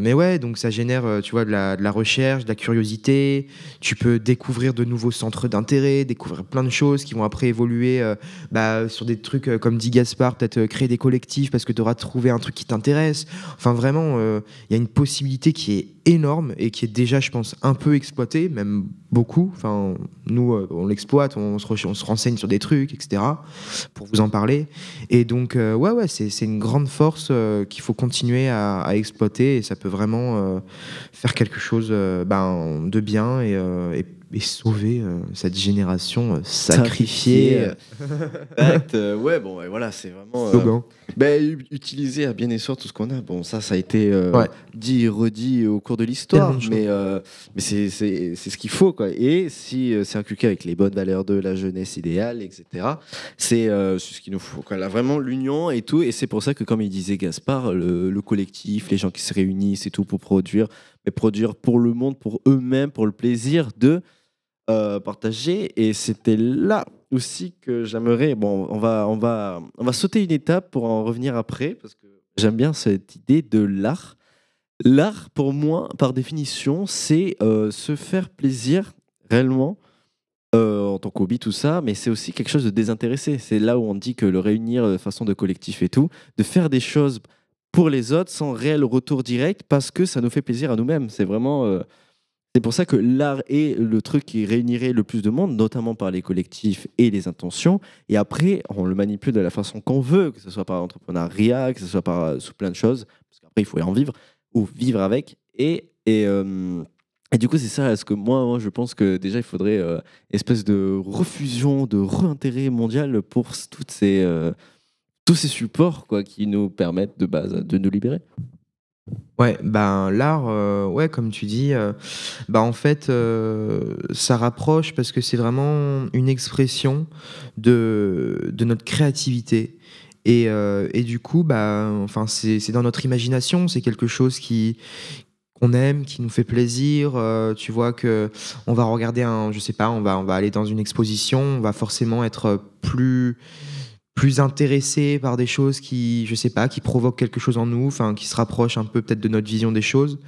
mais ouais, donc ça génère, tu vois, de la, de la recherche, de la curiosité. Tu peux découvrir de nouveaux centres d'intérêt, découvrir plein de choses qui vont après évoluer bah, sur des trucs comme dit Gaspard, peut-être créer des collectifs parce que tu auras trouvé un truc qui t'intéresse. Enfin, vraiment, il y a une possibilité qui est énorme et qui est déjà, je pense, un peu exploitée, même beaucoup. Enfin, nous, euh, on l'exploite, on se, renseigne sur des trucs, etc., pour vous en parler. Et donc, euh, ouais, ouais, c'est une grande force euh, qu'il faut continuer à, exploiter et ça peut vraiment faire quelque chose ben, de bien et, et- et sauver euh, cette génération euh, sacrifiée. Euh, ouais, bon, voilà, c'est vraiment. u- utiliser à bien espoir tout ce qu'on a. Bon, ça, ça a été Ouais. dit et redit au cours de l'histoire, mais, mais c'est ce qu'il faut, quoi. Et si c'est inculqué avec les bonnes valeurs de la jeunesse idéale, etc., c'est c'est ce qu'il nous faut, quoi. Là, vraiment, l'union et tout. Et c'est pour ça que, comme il disait Gaspard, le, le collectif, les gens qui se réunissent et tout pour produire, mais produire pour le monde, pour eux-mêmes, pour le plaisir de euh, partager. Et c'était là aussi que j'aimerais. Bon, on va, on, va, on va sauter une étape pour en revenir après, parce que j'aime bien cette idée de l'art. L'art, pour moi, par définition, c'est euh, se faire plaisir réellement. euh, en tant qu'hobby, tout ça, mais c'est aussi quelque chose de désintéressé. C'est là où on dit que le réunir de façon de collectif et tout, de faire des choses pour les autres sans réel retour direct parce que ça nous fait plaisir à nous-mêmes. C'est vraiment. euh, c'est pour ça que l'art est le truc qui réunirait le plus de monde, notamment par les collectifs et les intentions. Et après, on le manipule de la façon qu'on veut, que ce soit par l'entrepreneuriat, que ce soit par, euh, sous plein de choses, parce qu'après, il faut y en vivre, ou vivre avec. Et, et, euh, et du coup, c'est ça, est-ce que moi, je pense que déjà, il faudrait euh, espèce de refusion, de re-intérêt mondial pour toutes ces, tous ces supports quoi, qui nous permettent de base de nous libérer. Ouais, ben l'art, euh, ouais, comme tu dis, bah en fait, euh, ça rapproche parce que c'est vraiment une expression de, de notre créativité. Et, et du coup, bah, enfin, c'est dans notre imagination, c'est quelque chose qui qu'on aime, qui nous fait plaisir. tu vois que on va regarder un, je sais pas, on va on va aller dans une exposition, on va forcément être plus plus intéressé par des choses qui, je sais pas, qui provoquent quelque chose en nous, enfin, qui se rapprochent un peu peut-être de notre vision des choses.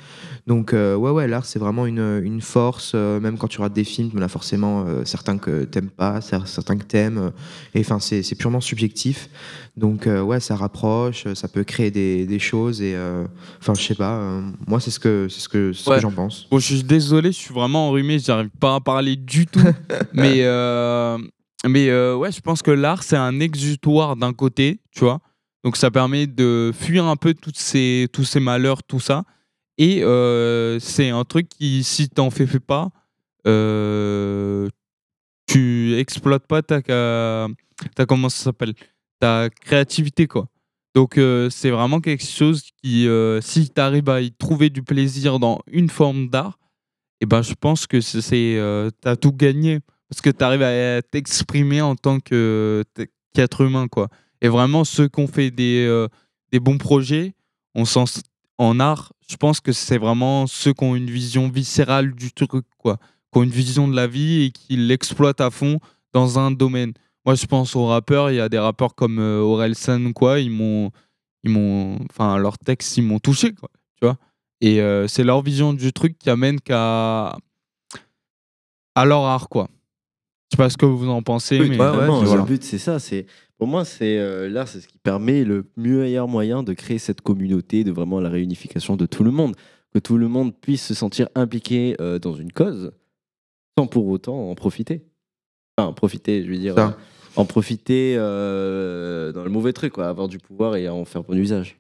Donc, euh, ouais, ouais, l'art, c'est vraiment une, une force, euh, même quand tu rates des films, en a forcément euh, certains que t'aimes pas, cer- certains que t'aimes, et enfin, c'est c'est purement subjectif. Donc, ouais, ça rapproche, ça peut créer des, des choses, et enfin, je sais pas, moi, c'est ce que, c'est ce que, c'est ce Ouais. que j'en pense. Bon, je suis désolé, je suis vraiment enrhumé, j'arrive pas à parler du tout. mais mais euh, ouais, je pense que l'art, c'est un exutoire d'un côté, tu vois. Donc ça permet de fuir un peu toutes ces, tous ces malheurs, tout ça. Et euh, c'est un truc qui, si t'en fais, fais pas, euh, tu exploites pas ta, ta comment ça s'appelle ta créativité quoi. Donc c'est vraiment quelque chose qui, si tu arrives à y trouver du plaisir dans une forme d'art, et ben je pense que c'est, t'as tout gagné parce que tu arrives à t'exprimer en tant qu'être humain quoi. Et vraiment ceux qui ont fait des, euh, des bons projets, on en art, je pense que c'est vraiment ceux qui ont une vision viscérale du truc quoi, qui ont une vision de la vie et qui l'exploitent à fond dans un domaine. Moi, je pense aux rappeurs. Il y a des rappeurs comme euh, Orelsan, quoi. Ils m'ont, enfin, leurs textes, ils m'ont touché. Tu vois. Et euh, c'est leur vision du truc qui amène qu'à à leur art, quoi. Je sais pas ce que vous en pensez, mais voilà. Le but, c'est ça. C'est pour moi, c'est euh, l'art, c'est ce qui permet le meilleur moyen de créer cette communauté, de vraiment la réunification de tout le monde, que tout le monde puisse se sentir impliqué euh, dans une cause, sans pour autant en profiter. Enfin, en profiter, je veux dire, Ça. euh, en profiter euh, dans le mauvais truc, quoi, avoir du pouvoir et en faire bon usage.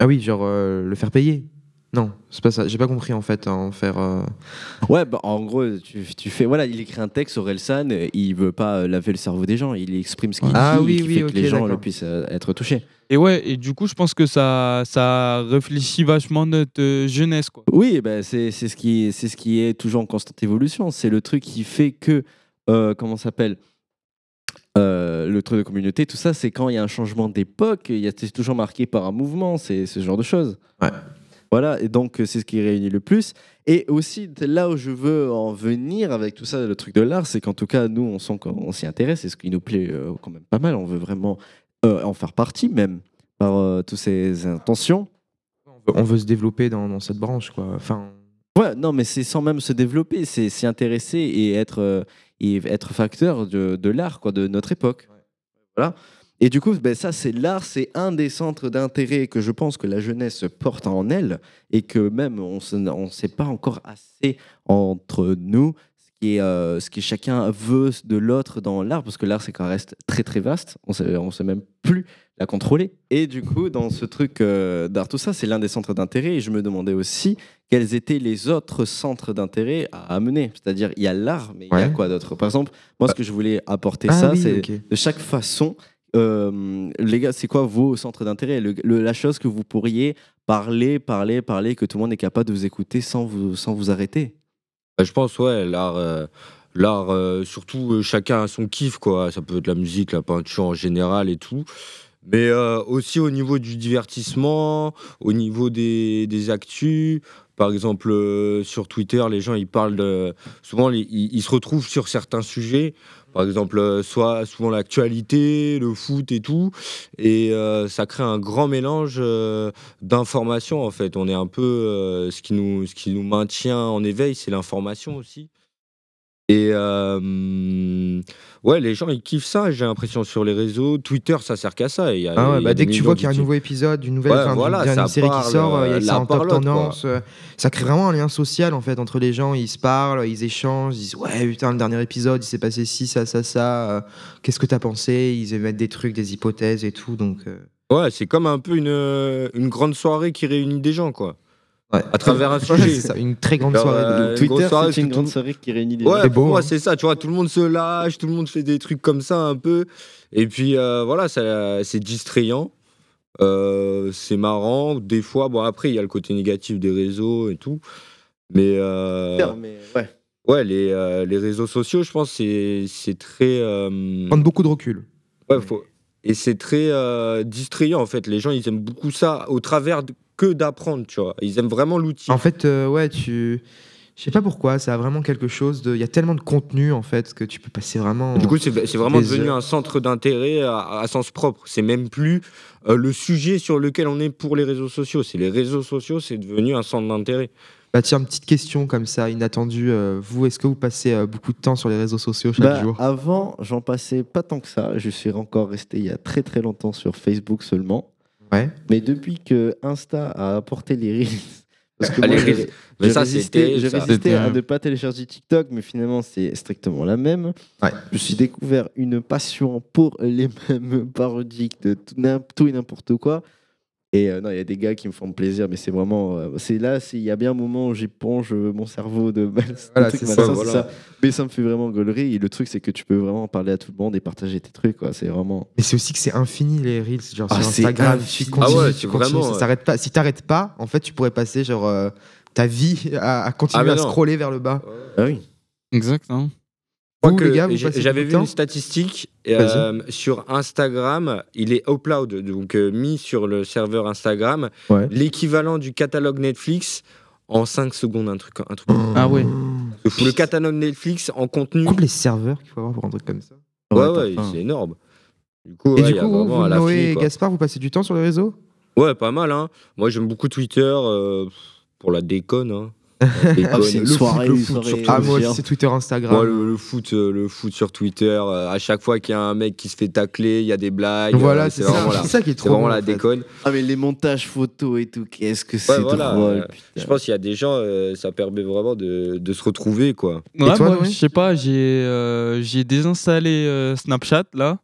Ah oui, genre euh, le faire payer Non, c'est pas ça. J'ai pas compris en fait. En faire. euh, Ouais, bah, en gros, tu, tu fais. Voilà, il écrit un texte sur Elsan, euh, il veut pas euh, laver le cerveau des gens, il exprime ce qu'il Ah dit, oui, qui oui, fait que les gens le puissent euh, être touchés. Et ouais, et du coup, je pense que ça, ça réfléchit vachement notre jeunesse, quoi. Oui, ben c'est c'est ce, qui ce qui est toujours en constante évolution. C'est le truc qui fait que, euh, comment ça s'appelle Euh, Le truc de communauté, tout ça, c'est quand il y a un changement d'époque, il y a- c'est toujours marqué par un mouvement, c'est ce genre de choses. Voilà, et donc euh, c'est ce qui réunit le plus. Et aussi, là où je veux en venir avec tout ça, le truc de l'art, c'est qu'en tout cas, nous, on sent qu'on s'y intéresse, et ce qui nous plaît euh, quand même pas mal, on veut vraiment euh, en faire partie même, par euh, toutes ces intentions. On veut se développer dans, dans cette branche, quoi. Enfin. Ouais, non, mais c'est sans même se développer, c'est s'y intéresser et être, et être facteur de, de l'art, quoi, de notre époque. Voilà. Et du coup, ben, ça, c'est l'art, c'est un des centres d'intérêt que je pense que la jeunesse porte en elle et que même on ne sait pas encore assez entre nous ce qui est, euh, ce que chacun veut de l'autre dans l'art, parce que l'art, c'est quand même reste très très vaste, on sait, on sait même plus la contrôler. Et du coup, dans ce truc euh, d'art, tout ça, c'est l'un des centres d'intérêt. Et je me demandais aussi quels étaient les autres centres d'intérêt à amener. C'est-à-dire, il y a l'art, mais il y a quoi d'autre? Par exemple, moi, ce que je voulais apporter, Ah ça, oui, c'est de chaque façon. Euh, les gars, c'est quoi vos centres d'intérêt? La chose que vous pourriez parler, parler, parler, que tout le monde est capable de vous écouter sans vous, sans vous arrêter? Bah, je pense, ouais, l'art, euh, euh, surtout, chacun a son kiff, quoi. Ça peut être la musique, la peinture en général et tout. Mais aussi au niveau du divertissement, au niveau des, des actus. Par exemple, sur Twitter, les gens, ils parlent de... Souvent, ils se retrouvent sur certains sujets. Par exemple, euh, soit souvent l'actualité, le foot et tout. Et euh, ça crée un grand mélange euh, d'informations, en fait. On est un peu... ce, qui nous, ce qui nous maintient en éveil, c'est l'information aussi. Et euh, ouais, les gens ils kiffent ça, j'ai l'impression sur les réseaux. Twitter, ça sert qu'à ça. Il y a- Ah ouais, il y a bah, dès que tu vois qu'il y a un nouveau épisode, une nouvelle Ouais, voilà, série parle, qui sort, il y a ça en top quoi. tendance. ça crée vraiment un lien social en fait entre les gens. Ils se parlent, ils échangent, ils disent ouais putain le dernier épisode il s'est passé ci ça ça ça. euh, Qu'est-ce que t'as pensé? Ils émettent des trucs, des hypothèses et tout donc. euh, Ouais, c'est comme un peu une, une grande soirée qui réunit des gens, quoi. À travers un Ouais, sujet. c'est ça, une très grande soirée. euh, Twitter, grosse soirée, c'est une tout- grande soirée qui réunit des Ouais, gens. C'est pour moi, hein. c'est ça. Tu vois, tout le monde se lâche, tout le monde fait des trucs comme ça un peu. Et puis, euh, voilà, ça- c'est distrayant. Euh, c'est marrant. Des fois, bon, après, il y a le côté négatif des réseaux et tout. Mais. euh, Mais ouais. Ouais, les, euh, les réseaux sociaux, je pense, c'est c'est très. euh, Prendre beaucoup de recul. Ouais, faut... Et c'est très euh, distrayant, en fait. Les gens, ils aiment beaucoup ça au travers de- que d'apprendre, tu vois. Ils aiment vraiment l'outil. En fait, euh, ouais, tu. Je sais pas pourquoi, ça a vraiment quelque chose de. Il y a tellement de contenu en fait que tu peux passer vraiment. Du coup, c'est vraiment des devenu un centre d'intérêt à, à sens propre. C'est même plus euh, le sujet sur lequel on est pour les réseaux sociaux. C'est les réseaux sociaux, c'est devenu un centre d'intérêt. Bah tiens, petite question comme ça, inattendue. euh, vous, est-ce que vous passez euh, beaucoup de temps sur les réseaux sociaux chaque Bah, jour? Avant, j'en passais pas tant que ça. Je suis encore resté il y a très très longtemps sur Facebook seulement. Ouais. Mais depuis que Insta a apporté les Reels, Parce que Ah, moi, les j'ai Reels. Mais ça, résisté à ne pas télécharger TikTok, mais finalement, c'est strictement la même. Ouais. Je suis découvert une passion pour les mêmes parodiques de tout et n'importe quoi. Et euh, non, il y a des gars qui me font plaisir, mais c'est vraiment. euh, c'est là, c'est- il y a bien un moment où j'éponge euh, mon cerveau de, Voilà, malsains, ça, voilà. ça. Mais ça me fait vraiment gaulerie. Et le truc, c'est que tu peux vraiment parler à tout le monde et partager tes trucs. quoi. C'est vraiment. Mais c'est aussi que c'est infini les reels, genre Ah, sur c'est Instagram, infini. tu continues, Ah ouais, tu continues, vraiment, ça ouais. pas. Si t'arrêtes pas, en fait, tu pourrais passer genre euh, ta vie à, à continuer Ah, à non. scroller vers le bas. Ah oui. Exact. J'avais vu une statistique euh, sur Instagram, il est upload, donc euh, mis sur le serveur Instagram, Ouais. l'équivalent du catalogue Netflix en 5 secondes, un truc. Un truc. Ah ouais. Pour le catalogue Netflix en contenu. Compte les serveurs qu'il faut avoir pour un truc comme ça. Ouais, Ouais, c'est énorme. Du coup, Et ouais, du coup, vous, Noé et. Gaspard, vous passez du temps sur les réseaux? Ouais, pas mal, hein. Moi, j'aime beaucoup Twitter euh, pour la déconne, hein. Ah, c'est une Le foot, le soirée. surtout. Ah, moi c'est Twitter, Instagram. Moi, le, le foot, euh, le foot sur Twitter, euh, à chaque fois qu'il y a un mec qui se fait tacler, il y a des blagues. Voilà, euh, c'est ça. vraiment la- C'est ça qui est C'est trop vraiment bon, la en fait. déconne. Ah, mais les montages photos et tout, qu'est-ce que c'est Ouais, voilà, drôle. euh, putain. Je pense qu'il y a des gens, euh, ça permet vraiment de, de se retrouver, quoi. Ouais, toi, moi, Noé je sais pas, j'ai euh, j'ai désinstallé euh, Snapchat là.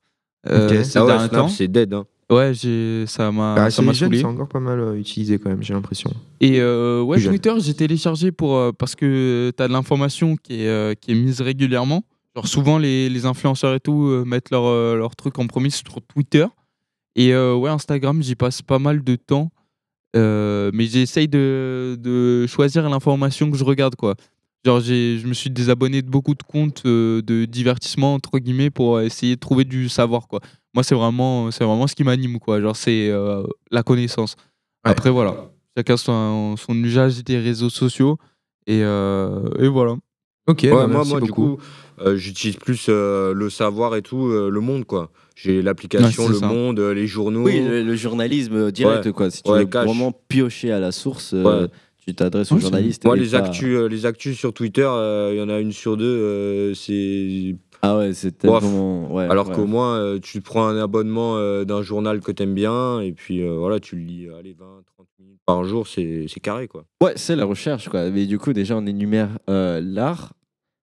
euh, Ok. ces Ah ouais, Snap, temps. c'est dead, hein. Ouais, j'ai ça m'a Bah, ça jeunes, saoulé. c'est encore pas mal euh, utilisé quand même, j'ai l'impression. Et euh, ouais, Plus. Twitter, j'ai téléchargé pour euh, parce que tu as de l'information qui est qui est mise régulièrement. Genre souvent les, les influenceurs et tout mettent leur leur truc en premier sur Twitter. Et ouais, Instagram, j'y passe pas mal de temps. Mais j'essaye de, de choisir l'information que je regarde quoi. Genre j'ai je me suis désabonné de beaucoup de comptes euh, de divertissement entre guillemets pour essayer de trouver du savoir quoi. Moi c'est vraiment c'est vraiment ce qui m'anime quoi. Genre c'est euh, la connaissance. Ouais. Après voilà, chacun son, son usage des réseaux sociaux et, euh, et voilà. Ok, Ouais, bah, moi, merci moi du beaucoup. coup, euh, j'utilise plus euh, le savoir et tout, euh, le monde, quoi. J'ai l'application Ouais, Le ça. Monde, les journaux. Oui, le, le journalisme direct, Ouais. quoi. Si tu Ouais, veux cash. vraiment piocher à la source, euh, Ouais. Tu t'adresses au Ouais, c'est- journaliste. Moi, les pas- actus, euh, les actus sur Twitter, euh, il y en a une sur deux, euh, c'est Ah ouais, c'est tellement. Ouais, Alors ouais. qu'au moins, euh, tu prends un abonnement euh, d'un journal que t'aimes bien, et puis euh, voilà, tu le lis allez, 20, 30 minutes par jour, c'est c'est carré, quoi. Ouais, c'est la recherche, quoi. Mais du coup, déjà, on énumère euh, l'art,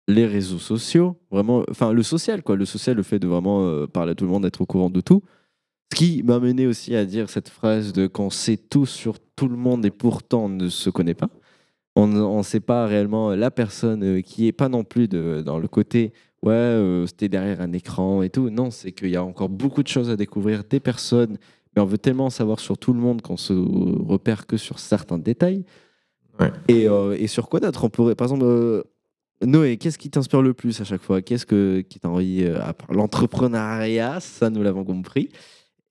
les réseaux sociaux, vraiment, enfin, le social, quoi. Le social, le fait de vraiment euh, parler à tout le monde, être au courant de tout. Ce qui m'a mené aussi à dire cette phrase de qu'on sait tout sur tout le monde et pourtant on ne se connaît pas. On ne sait pas réellement la personne euh, qui est pas non plus de, dans le côté ouais, euh, c'était derrière un écran et tout. Non, c'est qu'il y a encore beaucoup de choses à découvrir, des personnes, mais on veut tellement en savoir sur tout le monde qu'on se repère que sur certains détails. Et, euh, et sur quoi d'autre On pourrait, par exemple, euh, Noé, qu'est-ce qui t'inspire le plus à chaque fois? Qu'est-ce que, qui t'a envie à part L'entrepreneuriat, ça nous l'avons compris.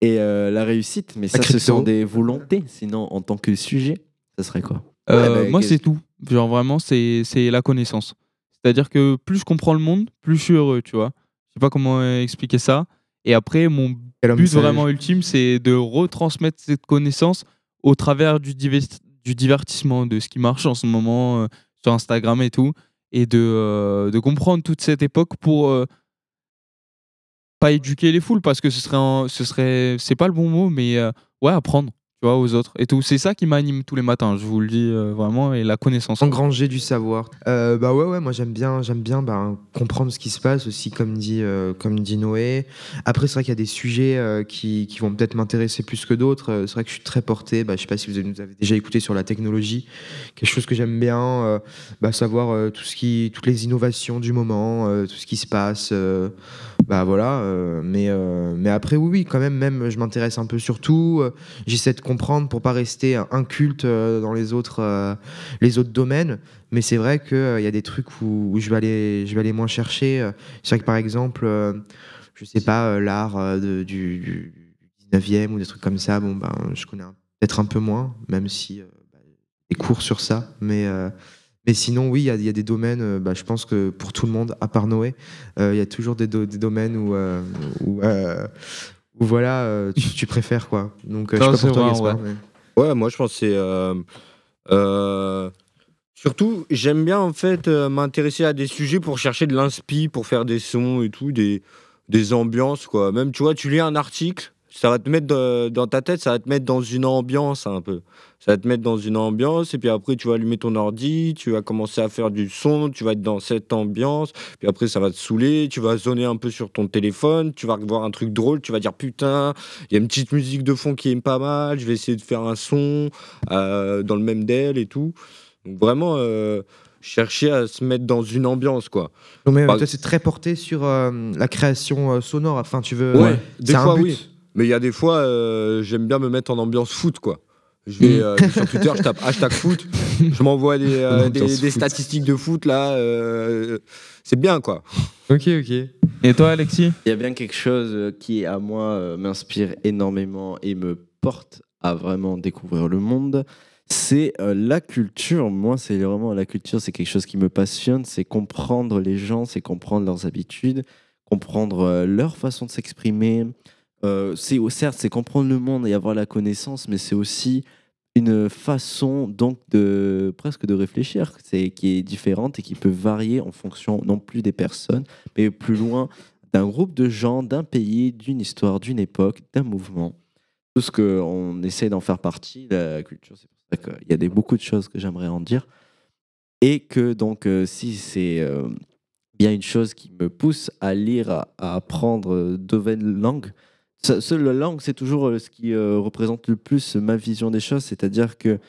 Et euh, la réussite, mais ça, ce sont des volontés. Sinon, en tant que sujet, ça serait quoi? Euh, Ouais, bah, moi, c'est tout. Genre, vraiment, c'est c'est la connaissance. C'est-à-dire que plus je comprends le monde, plus je suis heureux, tu vois. Je sais pas comment euh, expliquer ça. Et après, mon Quel but vraiment ultime, c'est de retransmettre cette connaissance au travers du, du divertissement, de ce qui marche en ce moment euh, sur Instagram et tout. Et de, euh, de comprendre toute cette époque pour euh, pas éduquer les foules, parce que ce serait, un- ce serait c'est pas le bon mot, mais euh, ouais, apprendre. Tu vois, aux autres et tout. C'est ça qui m'anime tous les matins, je vous le dis euh, vraiment, et la connaissance. Engranger du savoir. Euh, bah ouais, ouais, moi j'aime bien, j'aime bien bah, comprendre ce qui se passe aussi, comme dit, euh, comme dit Noé. Après, c'est vrai qu'il y a des sujets euh, qui, qui vont peut-être m'intéresser plus que d'autres. C'est vrai que je suis très porté. Bah, je sais pas si vous avez, nous avez déjà écouté sur la technologie, quelque chose que j'aime bien, euh, bah, savoir euh, tout ce qui, toutes les innovations du moment, euh, tout ce qui se passe. Bah voilà. euh, mais, euh, mais après, oui, oui, quand même, même, je m'intéresse un peu sur tout. euh, J'essaie de comprendre pour pas rester inculte dans les autres, les autres domaines. Mais c'est vrai qu'il y a des trucs où, je, vais aller, je vais aller moins chercher. C'est vrai que par exemple, je sais pas, l'art du, du 19e ou des trucs comme ça, bon, ben, je connais peut-être un peu moins, même si bah, des cours sur ça. Mais, mais sinon, oui, il y a- il y, a des domaines, euh, bah, je pense que pour tout le monde, à part Noé, euh, il y a toujours des, do- des domaines où, euh, où, euh, où voilà, euh, tu, tu préfères. quoi. Donc, euh, je Non, sais pas c'est pour toi, Gaspard, ouais. mais- Ouais, moi je pense que c'est. euh, euh, surtout, j'aime bien en fait euh, m'intéresser à des sujets pour chercher de l'inspi, pour faire des sons et tout, des, des ambiances quoi. Même tu vois, tu lis un article, ça va te mettre de- dans ta tête, ça va te mettre dans une ambiance un peu. Ça va te mettre dans une ambiance, et puis après, tu vas allumer ton ordi, tu vas commencer à faire du son, tu vas être dans cette ambiance, puis après, ça va te saouler, tu vas zoner un peu sur ton téléphone, tu vas voir un truc drôle, tu vas dire putain, il y a une petite musique de fond qui est pas mal, je vais essayer de faire un son euh, dans le même DEL et tout. Donc vraiment, euh, chercher à se mettre dans une ambiance, quoi. Non, mais euh, Bah, toi, c'est très porté sur euh, la création sonore. Enfin, tu veux. Ouais, des c'est un but. oui. Mais il y a des fois, j'aime bien me mettre en ambiance foot, quoi. Je vais, Mm. euh, je vais sur Twitter, je tape hashtag foot, je m'envoie des, euh, des, des statistiques de foot, là. euh, c'est bien, quoi. Ok, ok. Et toi, Alexis? Il y a bien quelque chose euh, qui, à moi, euh, m'inspire énormément et me porte à vraiment découvrir le monde. C'est euh, la culture. Moi, c'est vraiment la culture, c'est quelque chose qui me passionne. C'est comprendre les gens, c'est comprendre leurs habitudes, comprendre euh, leur façon de s'exprimer. Euh, c'est certes, c'est comprendre le monde et avoir la connaissance, mais c'est aussi une façon donc de presque de réfléchir, c'est qui est différente et qui peut varier en fonction non plus des personnes, mais plus loin d'un groupe de gens, d'un pays, d'une histoire, d'une époque, d'un mouvement. Tout ce qu'on essaie d'en faire partie, la culture, c'est pour ça qu'il y a des, beaucoup de choses que j'aimerais en dire. Et que donc, euh, si c'est euh, bien une chose qui me pousse à lire, à, à apprendre euh, de nouvelles langues, ça- la langue, c'est toujours euh, ce qui euh, représente le plus ma vision des choses, c'est-à-dire que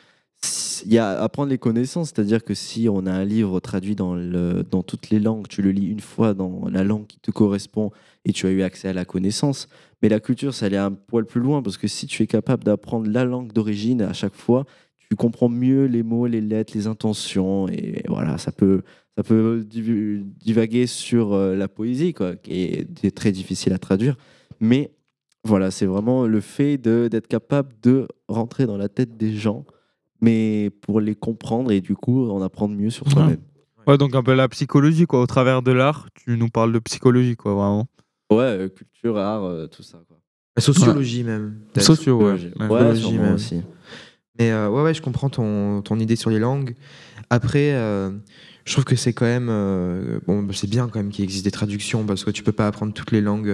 il y a apprendre les connaissances, c'est-à-dire que si on a un livre traduit dans, dans toutes les langues, tu le lis une fois dans la langue qui te correspond et tu as eu accès à la connaissance. Mais la culture, ça allait un poil plus loin parce que si tu es capable d'apprendre la langue d'origine à chaque fois, tu comprends mieux les mots, les lettres, les intentions et voilà, ça peut, ça peut div- divaguer sur euh, la poésie, quoi, qui est très difficile à traduire. Mais voilà, c'est vraiment le fait de- d'être capable de rentrer dans la tête des gens, mais pour les comprendre et du coup en apprendre mieux sur soi-même. Ouais, donc un peu la psychologie, quoi. Au travers de l'art, tu nous parles de psychologie, quoi, vraiment. Ouais, euh, culture, art, euh, tout ça. Quoi. La sociologie même. Socio, ouais. Sociologie. Ouais, Ouais, Sociologie sûrement même. aussi. Mais euh, ouais, ouais, je comprends ton, ton idée sur les langues. Après, euh, je trouve que c'est quand même euh, bon, bah, c'est bien quand même qu'il existe des traductions parce que tu peux pas apprendre toutes les langues,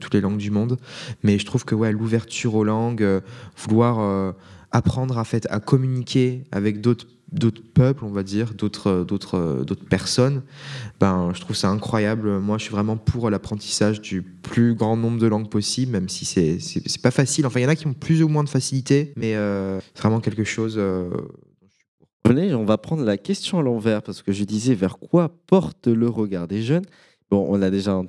toutes les langues du monde. Mais je trouve que ouais, l'ouverture aux langues, vouloir apprendre à fait à communiquer avec d'autres d'autres peuples, on va dire, d'autres d'autres euh, d'autres personnes, ben je trouve ça incroyable. Moi, je suis vraiment pour l'apprentissage du plus grand nombre de langues possible, même si c'est c'est pas facile. Enfin, il y en a qui ont plus ou moins de facilité, mais euh, c'est vraiment quelque chose. euh, Venez, on va prendre la question à l'envers parce que je disais vers quoi porte le regard des jeunes? Bon, on l'a déjà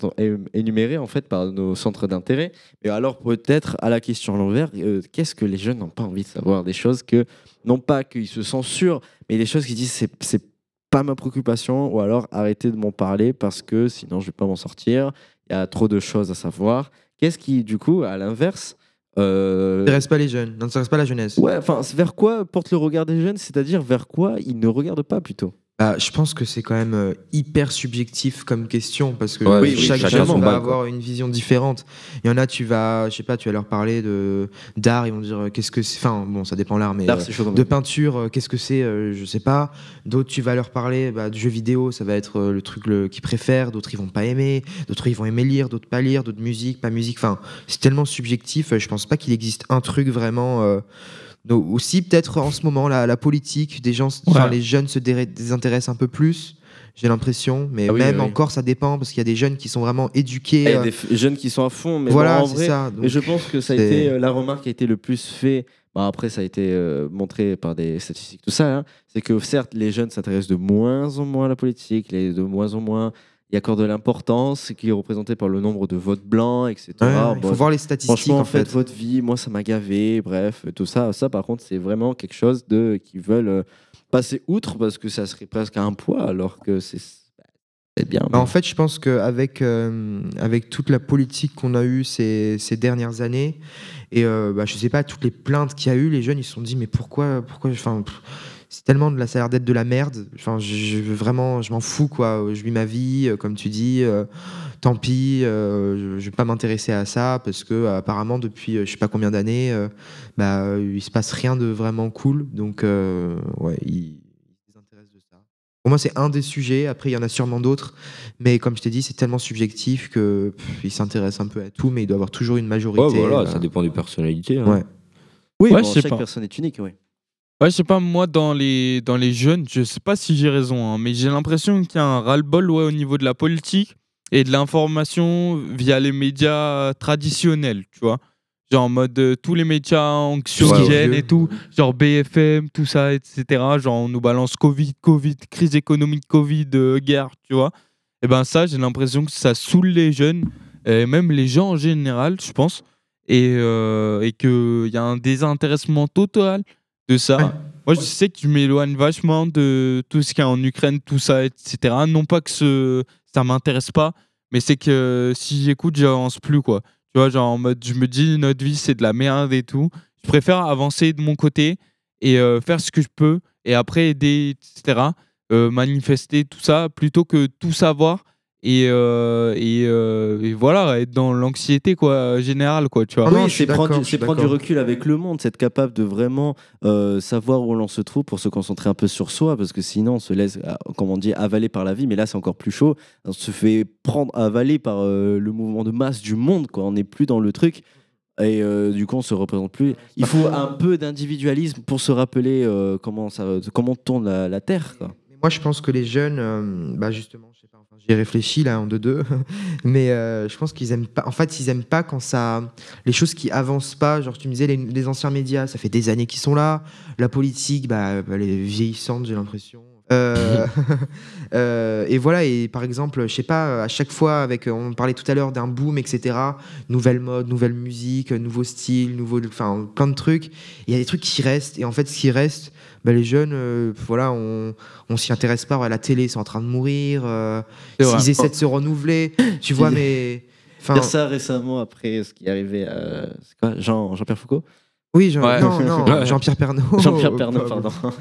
énuméré en fait par nos centres d'intérêt. Mais alors peut-être à la question à l'envers, euh, qu'est-ce que les jeunes n'ont pas envie de savoir? Des choses que, non pas qu'ils se censurent, mais des choses qu'ils disent c'est c'est pas ma préoccupation ou alors arrêtez de m'en parler parce que sinon je vais pas m'en sortir. Il y a trop de choses à savoir. Qu'est-ce qui du coup à l'inverse euh, n'intéresse pas les jeunes, n'intéresse pas la jeunesse. Ouais, enfin, vers quoi porte le regard des jeunes? C'est-à-dire vers quoi ils ne regardent pas plutôt? Bah, je pense que c'est quand même euh, hyper subjectif comme question parce que Ouais, oui, oui, chaque chacun jeune va avoir une vision différente. Il y en a, tu vas, je sais pas, tu vas leur parler de d'art, ils vont dire euh, qu'est-ce que c'est. Enfin, bon, ça dépend l'art, mais euh, chaud de peinture, qu'est-ce que c'est, euh, je sais pas. D'autres, tu vas leur parler bah, de jeux vidéo, ça va être le truc qu'ils préfèrent. D'autres, ils vont pas aimer. D'autres, ils vont aimer lire. D'autres, pas lire. D'autres, musique, pas musique. Enfin, c'est tellement subjectif. Je pense pas qu'il existe un truc vraiment. euh, aussi peut-être en ce moment la, la politique des gens Ouais. les jeunes se dé- désintéressent un peu plus j'ai l'impression mais Ah oui, même oui, oui. encore ça dépend parce qu'il y a des jeunes qui sont vraiment éduqués Il y a euh, des jeunes qui sont à fond, mais Voilà, bon, en c'est vrai, ça, mais donc je pense que ça a été euh, la remarque qui a été le plus fait. Bon, après, ça a été euh, montré par des statistiques, tout ça. hein, c'est que certes, les jeunes s'intéressent de moins en moins à la politique, les, de moins en moins y accordent de l'importance, qui est représenté par le nombre de votes blancs, etc. Ouais, il faut voir les statistiques, Franchement, en fait. votre vie. Moi, ça m'a gavé. Bref, tout ça. Ça, par contre, c'est vraiment quelque chose de qui veulent euh, passer outre parce que ça serait presque un poids, alors que c'est bien. Bah, en fait, je pense qu'avec euh, avec toute la politique qu'on a eue ces, ces dernières années, et euh, bah, je sais pas, toutes les plaintes qu'il y a eu, les jeunes, ils se sont dit, mais pourquoi, pourquoi enfin, c'est tellement de la, ça a l'air d'être de la merde. Enfin, je, vraiment, je m'en fous, quoi. Je vis ma vie, euh, comme tu dis. euh, tant pis, euh, je, je vais pas m'intéresser à ça parce que euh, apparemment depuis euh, je sais pas combien d'années, euh, bah, euh, il se passe rien de vraiment cool. Donc, euh, ouais, ils, Pour moi, c'est un des sujets. Après, il y en a sûrement d'autres. Mais comme je t'ai dit, c'est tellement subjectif que pff, il s'intéresse un peu à tout, mais il doit avoir toujours une majorité. Ouais, voilà, euh, ça dépend des personnalités. hein. Ouais. Oui, Ouais, bon, je sais chaque pas. personne est unique, oui. Ouais, je sais pas, moi, dans les, dans les jeunes, je sais pas si j'ai raison, hein, mais j'ai l'impression qu'il y a un ras-le-bol ouais, au niveau de la politique et de l'information via les médias traditionnels, tu vois. Genre en mode euh, tous les médias anxiogènes Ouais, et tout, genre BFM, tout ça, etc. Genre on nous balance Covid, Covid, crise économique, Covid, euh, guerre, tu vois. Et ben ça, j'ai l'impression que ça saoule les jeunes, et même les gens en général, je pense, et, euh, et qu'il y a un désintéressement total de ça. Moi, je sais que je m'éloigne vachement de tout ce qu'il y a en Ukraine, tout ça, etc. Non pas que ce, ça m'intéresse pas, mais c'est que si j'écoute, j'avance plus, quoi. Tu vois, genre en mode, je me dis, notre vie, c'est de la merde et tout. Je préfère avancer de mon côté et euh, faire ce que je peux, et après aider, etc. euh, manifester, tout ça, plutôt que tout savoir. Et, euh, et, euh, et voilà, être dans l'anxiété quoi générale quoi tu vois. oui, c'est prendre, du, c'est prendre du recul avec le monde, c'est être capable de vraiment euh, savoir où l'on se trouve pour se concentrer un peu sur soi, parce que sinon on se laisse, euh, comme on dit, avaler par la vie, mais là c'est encore plus chaud. On se fait prendre, avaler par euh, le mouvement de masse du monde, quoi. On n'est plus dans le truc. Et euh, du coup, on se représente plus. Il faut un peu d'individualisme pour se rappeler euh, comment, ça, comment tourne la, la Terre. Quoi. Mais moi, je pense que les jeunes, euh, bah justement, je sais pas, j'y ai réfléchi là en deux deux, mais euh, je pense qu'ils aiment pas. En fait, ils aiment pas quand ça, les choses qui avancent pas. Genre, tu me disais les, les anciens médias, ça fait des années qu'ils sont là. La politique, bah, elle est vieillissante, j'ai l'impression. Euh, euh, et voilà, et par exemple, je sais pas, à chaque fois, avec, on parlait tout à l'heure d'un boom, etc. Nouvelle mode, nouvelle musique, nouveau style, nouveau, enfin, plein de trucs. Il y a des trucs qui restent, et en fait, ce qui reste, bah, les jeunes, euh, voilà, on, on s'y intéresse pas. Ouais, la télé, c'est en train de mourir. euh, ils essaient de se renouveler, tu vois, mais. enfin, Dire ça récemment après ce qui est arrivé à quoi, Jean, Jean-Pierre Foucault? Oui, Jean- Ouais. non, non. Jean-Pierre Pernaut. Jean-Pierre Pernaut, Pas- pardon.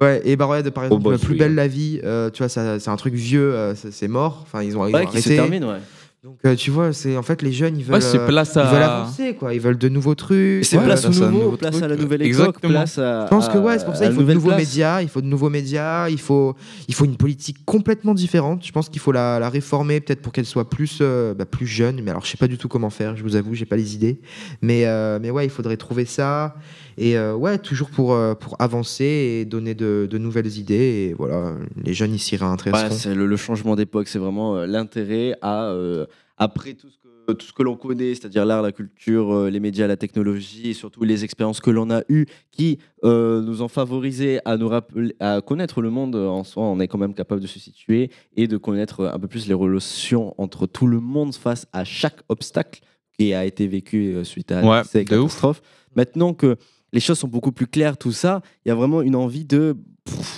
Ouais, et bah ouais, de- par exemple, bah, Plus oui. belle la vie, euh, tu vois, c'est un truc vieux, euh, c'est mort. Enfin, ils ont, ils Ouais, ont qui se arrêté. termine, ouais. Donc, euh, tu vois, c'est en fait les jeunes, ils veulent, Ouais, ils veulent avancer, quoi. Ils veulent de nouveaux trucs. C'est place au nouveau, place truc. à la nouvelle époque, Exactement. place à. Je pense que ouais, c'est pour ça à il la faut de nouveaux place. médias, il faut de nouveaux médias, il faut, il faut une politique complètement différente. Je pense qu'il faut la, la réformer peut-être pour qu'elle soit plus, euh, bah, plus jeune. Mais alors, je sais pas du tout comment faire. Je vous avoue, j'ai pas les idées. Mais, euh, mais ouais, il faudrait trouver ça et euh, ouais, toujours pour, euh, pour avancer et donner de, de nouvelles idées. Et voilà, les jeunes ils s'y réintéresseront. Ouais, c'est le, le changement d'époque, c'est vraiment euh, l'intérêt à, euh, après tout ce que, tout ce que l'on connaît, c'est-à-dire l'art, la culture, les médias, la technologie, et surtout les expériences que l'on a eues qui euh, nous ont favorisé à nous rappeler, à connaître le monde en soi. On est quand même capable de se situer et de connaître un peu plus les relations entre tout le monde face à chaque obstacle qui a été vécu suite à Ouais, ces ouf. catastrophes. Maintenant que les choses sont beaucoup plus claires, tout ça, il y a vraiment une envie de,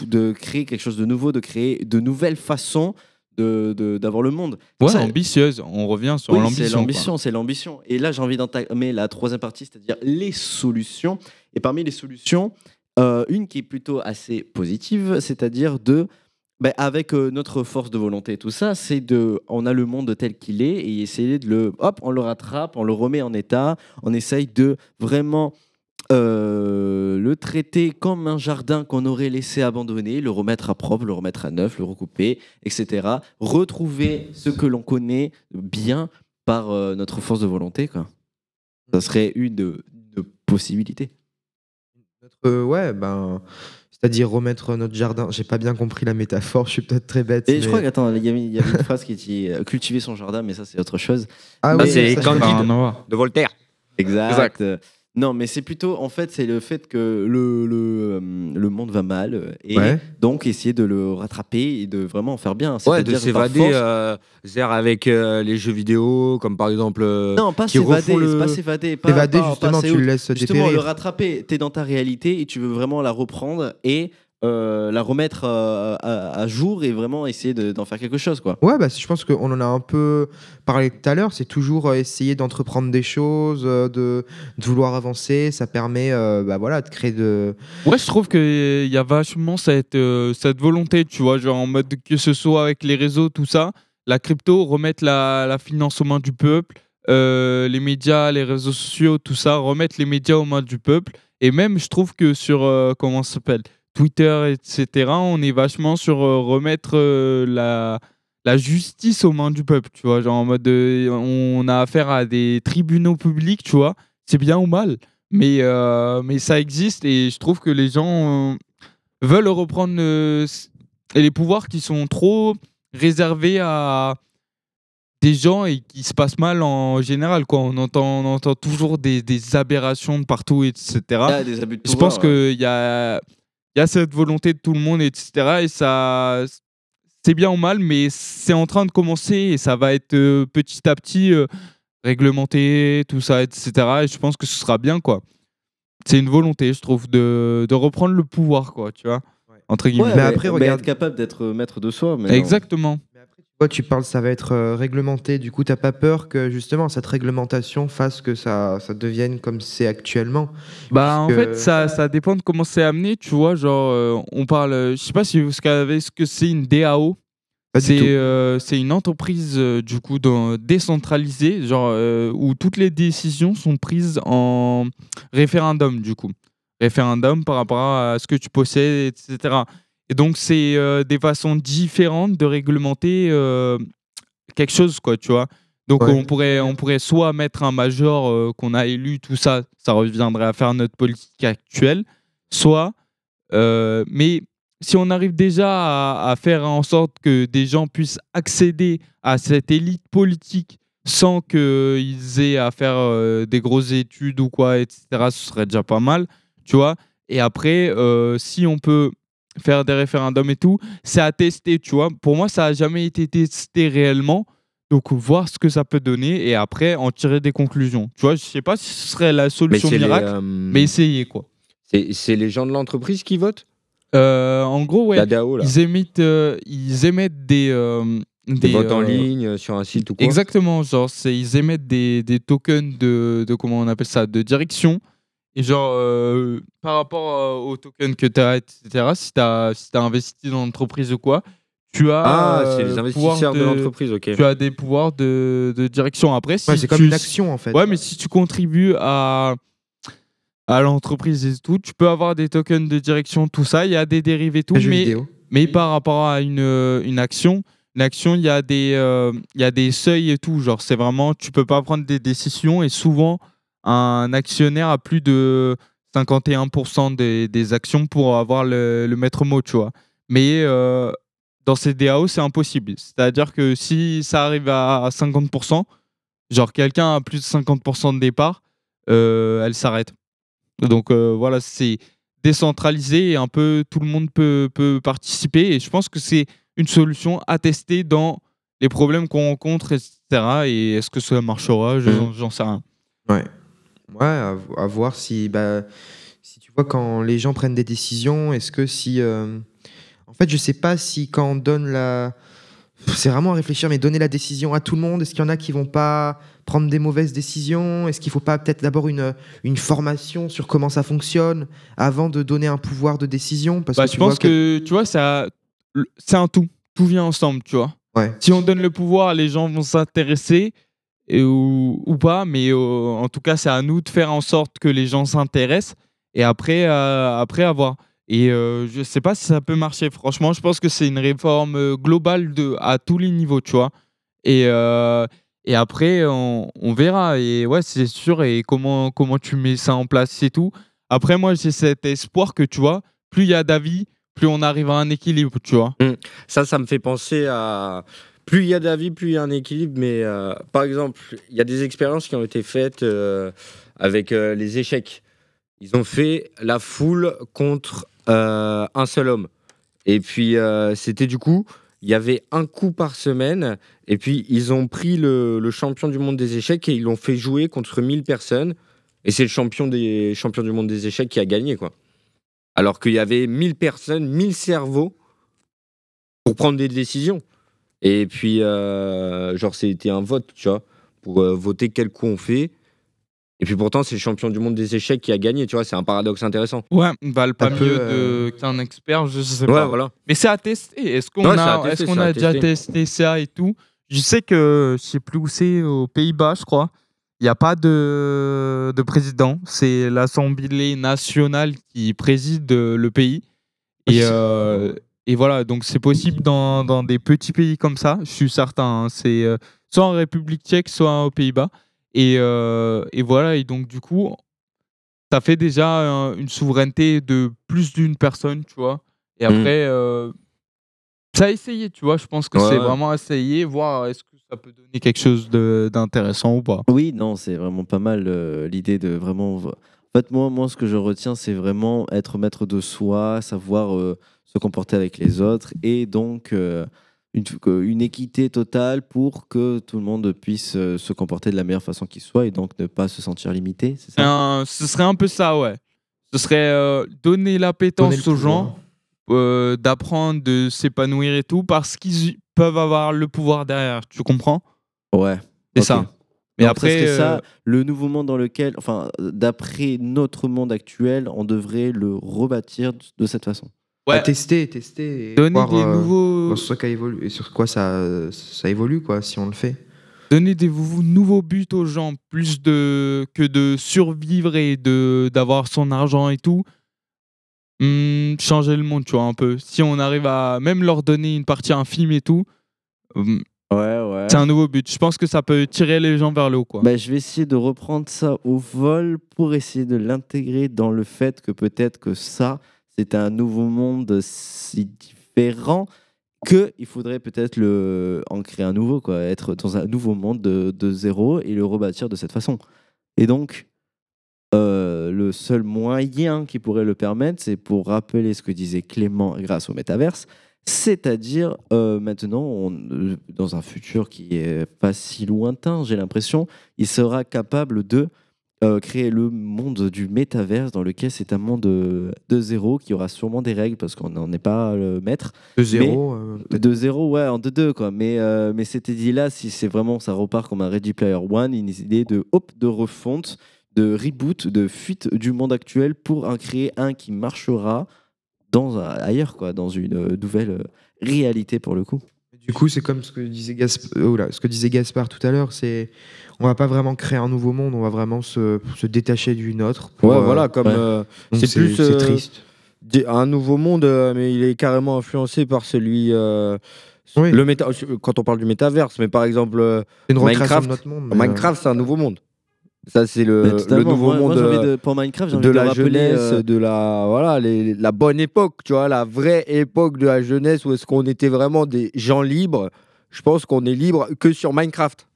de créer quelque chose de nouveau, de créer de nouvelles façons de- de- d'avoir le monde. Ouais, ça- ambitieuse. On revient sur oui, l'ambition. c'est l'ambition, c'est l'ambition. Et là, j'ai envie d'entamer la troisième partie, c'est-à-dire les solutions. Et parmi les solutions, euh, une qui est plutôt assez positive, c'est-à-dire de, ben, avec euh, notre force de volonté et tout ça, c'est de, on a le monde tel qu'il est et essayer de le, hop, on le rattrape, on le remet en état, on essaye de vraiment euh, le traiter comme un jardin qu'on aurait laissé abandonné, le remettre à propre, le remettre à neuf, le recouper, etc. Retrouver ce que l'on connaît bien par euh, notre force de volonté. Quoi. Ça serait une de, de possibilité. Euh, ouais, ben, c'est-à-dire remettre notre jardin. J'ai pas bien compris la métaphore. Je suis peut-être très bête. Et mais- je crois qu'attends, il y y avait une phrase qui dit cultiver son jardin, mais ça c'est autre chose. Ah Mais- oui, c'est Candide. De Voltaire. Exact. Exact. Non, mais c'est plutôt, en fait, c'est le fait que le, le, euh, le monde va mal euh, et Ouais. donc essayer de le rattraper et de vraiment en faire bien. Ouais, de s'évader euh, avec euh, les jeux vidéo, comme par exemple. euh, Non, pas s'évader, le- pas s'évader. pas- justement, pas tu le laisses Justement, dépérir. le rattraper, t'es dans ta réalité et tu veux vraiment la reprendre et euh, la remettre euh, à, à jour et vraiment essayer de- d'en faire quelque chose, quoi. Ouais, bah, je pense qu'on en a un peu parlé tout à l'heure. C'est toujours euh, essayer d'entreprendre des choses, de, de vouloir avancer. Ça permet euh, bah, voilà, de créer de. Ouais, je trouve qu'il y a vachement cette, euh, cette volonté, tu vois, genre en mode que ce soit avec les réseaux, tout ça, la crypto, remettre la, la finance aux mains du peuple, euh, les médias, les réseaux sociaux, tout ça, remettre les médias aux mains du peuple. Et même, je trouve que sur, euh, comment ça s'appelle, Twitter, etc., on est vachement sur euh, remettre euh, la, la justice aux mains du peuple, tu vois. Genre en mode, euh, on a affaire à des tribunaux publics, tu vois. C'est bien ou mal, mais, euh, mais ça existe et je trouve que les gens euh, veulent reprendre euh, les pouvoirs qui sont trop réservés à des gens et qui se passent mal en général. Quoi. On, entend, on entend toujours des, des aberrations de partout, etc. Ah, des abus de Je pense qu'il y a, il y a cette volonté de tout le monde, etc. Et ça, c'est bien ou mal, mais c'est en train de commencer et ça va être euh, petit à petit euh, réglementé, tout ça, etc. Et je pense que ce sera bien, quoi. C'est une volonté, je trouve, de, de reprendre le pouvoir, quoi, tu vois. Entre guillemets. Ouais, mais après, regarde, être capable d'être maître de soi. Mais non. Exactement. Toi, tu parles, ça va être euh, réglementé. Du coup, t'as pas peur que justement cette réglementation fasse que ça, ça devienne comme c'est actuellement? Bah, en fait, ça, ça dépend de comment c'est amené, tu vois. Genre, euh, on parle, euh, je sais pas si vous savez ce que c'est une DAO. C'est c'est une entreprise du coup dans- décentralisée, genre où toutes les décisions sont prises en référendum du coup, référendum par rapport à ce que tu possèdes, etc. Et donc c'est euh, des façons différentes de réglementer euh, quelque chose quoi, tu vois. Donc Ouais. on pourrait on pourrait soit mettre un major euh, qu'on a élu, tout ça, ça reviendrait à faire notre politique actuelle, soit mais si on arrive déjà à, à faire en sorte que des gens puissent accéder à cette élite politique sans qu'ils aient à faire des grosses études ou quoi, etc., ce serait déjà pas mal, tu vois. Et après, si on peut faire des référendums et tout, c'est à tester, tu vois. Pour moi, ça n'a jamais été testé réellement. Donc, voir ce que ça peut donner et après en tirer des conclusions. Tu vois, je sais pas si ce serait la solution les, miracle, euh, mais essayez, quoi. C'est les gens de l'entreprise qui votent? Euh, en gros, ouais. La DAO, là. Ils émettent, euh, ils émettent des, euh, Des votes en ligne, sur un site ou quoi? Exactement, genre ils émettent des, des tokens de, de comment on appelle ça, de direction. Et genre euh, par rapport euh, aux tokens que tu as, etc. Si tu as, si t'as investi dans l'entreprise ou quoi, tu as Ah, euh, c'est les le investisseurs de l'entreprise, ok. Tu as des pouvoirs de, de direction. Après, si Ouais, c'est comme tu- une action, en fait. Ouais, mais si tu contribues à à l'entreprise et tout, tu peux avoir des tokens de direction, tout ça. Il y a des dérivés et tout, mais, mais par rapport à une, euh, une action, une action, il y a des euh, il y a des seuils et tout. Genre, c'est vraiment, tu peux pas prendre des décisions et souvent un actionnaire a plus de 51% des, des actions pour avoir le, le maître mot, tu vois. Mais euh, dans ces DAO, c'est impossible. C'est-à-dire que si ça arrive à 50%, genre quelqu'un a plus de 50% de départ, euh, elle s'arrête. Donc euh, voilà, c'est décentralisé et un peu tout le monde peut, peut participer. Et je pense que c'est une solution à tester dans les problèmes qu'on rencontre, etc. Et est-ce que ça marchera? Mhm. J'en sais rien. Ouais. Ouais, à, à voir si, bah, si tu vois quand les gens prennent des décisions, est-ce que si. euh, En fait, je sais pas si quand on donne la. C'est vraiment à réfléchir, mais donner la décision à tout le monde, est-ce qu'il y en a qui vont pas prendre des mauvaises décisions? Est-ce qu'il faut pas peut-être d'abord une, une formation sur comment ça fonctionne avant de donner un pouvoir de décision? Parce Bah, que je tu pense que, tu vois, ça, c'est un tout. Tout vient ensemble, tu vois. Ouais. Si on donne le pouvoir, les gens vont s'intéresser et, ou, ou pas, mais euh, en tout cas, c'est à nous de faire en sorte que les gens s'intéressent et après, euh, après avoir. Et euh, je sais pas si ça peut marcher. Franchement, je pense que c'est une réforme globale de, à tous les niveaux, tu vois. Et, et après, on, verra. Et ouais, c'est sûr. Et comment, comment tu mets ça en place, c'est tout. Après, moi, j'ai cet espoir que, tu vois, plus il y a d'avis, plus on arrive à un équilibre, tu vois. Mm. Ça, ça me fait penser à. Plus il y a d'avis, plus il y a un équilibre. Mais euh, par exemple, il y a des expériences qui ont été faites euh, avec euh, les échecs. Ils ont fait la foule contre un seul homme. Et puis, c'était du coup, il y avait un coup par semaine. Et puis, ils ont pris le, champion du monde des échecs et ils l'ont fait jouer contre 1000 personnes. Et c'est le champion, des, du monde des échecs qui a gagné. Alors qu'il y avait 1000 personnes, 1000 cerveaux pour prendre des décisions. Et puis, euh, genre, c'était un vote, tu vois, pour euh, voter quel coup on fait. Et puis pourtant, c'est le champion du monde des échecs qui a gagné, tu vois, c'est un paradoxe intéressant. Ouais, valent pas mieux euh, qu'un expert, je sais Ouais, pas. voilà. Mais c'est à tester. Est-ce qu'on Ouais, a, tester, est-ce qu'on a déjà testé ça et tout? Je sais que, je sais plus où c'est, aux Pays-Bas, je crois. Il n'y a pas de, de président. C'est l'Assemblée nationale qui préside euh, le pays. Et, euh, et voilà, donc c'est possible dans, dans des petits pays comme ça, je suis certain. hein. c'est euh, soit en République tchèque, soit aux Pays-Bas. Et, euh, et voilà, et donc du coup, ça fait déjà euh, une souveraineté de plus d'une personne, tu vois. Et Mm. après, euh, ça a essayé, tu vois. Je pense que Ouais, c'est ouais. vraiment essayer, voir est-ce que ça peut donner quelque chose d'intéressant ou pas. Oui, non, c'est vraiment pas mal l'idée de vraiment. En fait, moi, moi, ce que je retiens, c'est vraiment être maître de soi, savoir se comporter avec les autres et donc euh, une, que- une équité totale pour que tout le monde puisse euh, se comporter de la meilleure façon qu'il soit et donc ne pas se sentir limité. C'est ça? Un- ce serait un peu ça, ouais. Ce serait euh, donner l'appétence aux gens, euh, d'apprendre, de s'épanouir et tout, parce qu'ils peuvent avoir le pouvoir derrière. Tu comprends? Ouais. C'est ça. Mais Donc, après, ça euh, le nouveau monde dans lequel, enfin, euh, d'après notre monde actuel, on devrait le rebâtir de cette façon. À tester, tester. Et Donner voir, des euh, nouveaux- sur quoi, évolue, sur quoi ça, ça évolue, quoi, si on le fait. donner des nouveaux buts aux gens, plus de que de survivre et de d'avoir son argent et tout. Hmm, changer le monde, tu vois, un peu. Si on arrive à même leur donner une partie infime et tout, hmm, Ouais, ouais. c'est un nouveau but. Je pense que ça peut tirer les gens vers le haut, quoi. Bah, je vais essayer de reprendre ça au vol pour essayer de l'intégrer dans le fait que peut-être que ça, c'est un nouveau monde si différent que il faudrait peut-être le en créer un nouveau, quoi, être dans un nouveau monde de, zéro et le rebâtir de cette façon. Et donc, euh, le seul moyen qui pourrait le permettre, c'est pour rappeler ce que disait Clément grâce au métaverse, c'est-à-dire euh, maintenant, euh, dans un futur qui est pas si lointain, j'ai l'impression, il sera capable de euh, créer le monde du métaverse dans lequel c'est un monde de, de zéro qui aura sûrement des règles parce qu'on n'en est pas le maître. De zéro, Mais- euh, de zéro, ouais, en 2-2 quoi. Mais, euh, mais cette idée-là, si c'est vraiment ça repart comme un Ready Player One, une idée de hop, de refonte, de reboot, de fuite du monde actuel pour en créer un qui marchera dans ailleurs quoi, dans une euh, nouvelle euh, réalité pour le coup. Du coup, c'est comme ce que disait Gasp- euh, oula, ce que disait Gaspard tout à l'heure, c'est on va pas vraiment créer un nouveau monde, on va vraiment se, se détacher du nôtre. pour, Ouais, euh, voilà, comme ouais. euh, c'est plus euh, triste. un nouveau monde, mais il est carrément influencé par celui. euh, le méta quand on parle du métaverse, mais par exemple, une Minecraft, notre monde, Minecraft, c'est un nouveau monde. Ça, c'est le, le nouveau Moi- monde euh, de- pour Minecraft, de de la rappeler, jeunesse, euh, de la voilà, les- la bonne époque, tu vois, la vraie époque de la jeunesse où est-ce qu'on était vraiment des gens libres. Je pense qu'on est libre que sur Minecraft.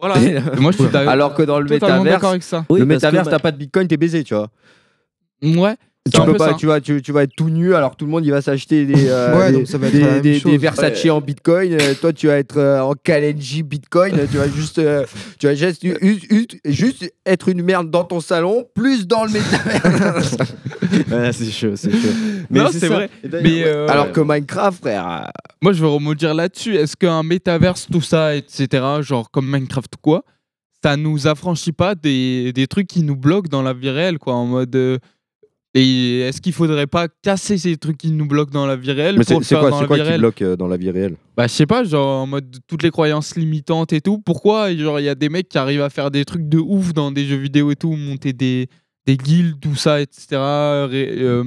Voilà. Moi, je suis d'accord- Alors que dans le métaverse, d'accord avec ça. le Oui, que métaverse, t'as pas de bitcoin, t'es baisé, tu vois. Ouais. Tu, peux peu pas, ça. tu, vas, tu, tu vas être tout nu alors tout le monde il va s'acheter des, euh, Ouais, des, donc ça va être des, la même des- chose. des Versace Ouais. en bitcoin. Euh, toi tu vas être euh, en Kalenji bitcoin. tu vas juste, euh, tu vas juste, être une merde dans ton salon, plus dans le métaverse. Ouais, c'est chaud, c'est chaud. non, c'est vrai. Mais euh, alors que Minecraft, frère. euh, Moi, je veux rebondir là-dessus. Est-ce qu'un métaverse, tout ça, etc., genre comme Minecraft ou quoi, ça nous affranchit pas des, des trucs qui nous bloquent dans la vie réelle, quoi, en mode. Et est-ce qu'il faudrait pas casser ces trucs qui nous bloquent dans la vie réelle Mais c'est quoi, dans c'est la quoi vie qui réelle bloque euh, dans la vie réelle? Bah, je sais pas, genre en mode toutes les croyances limitantes et tout. Pourquoi, genre, il y a des mecs qui arrivent à faire des trucs de ouf dans des jeux vidéo et tout, monter des, des guildes, tout ça, etc. ré- euh,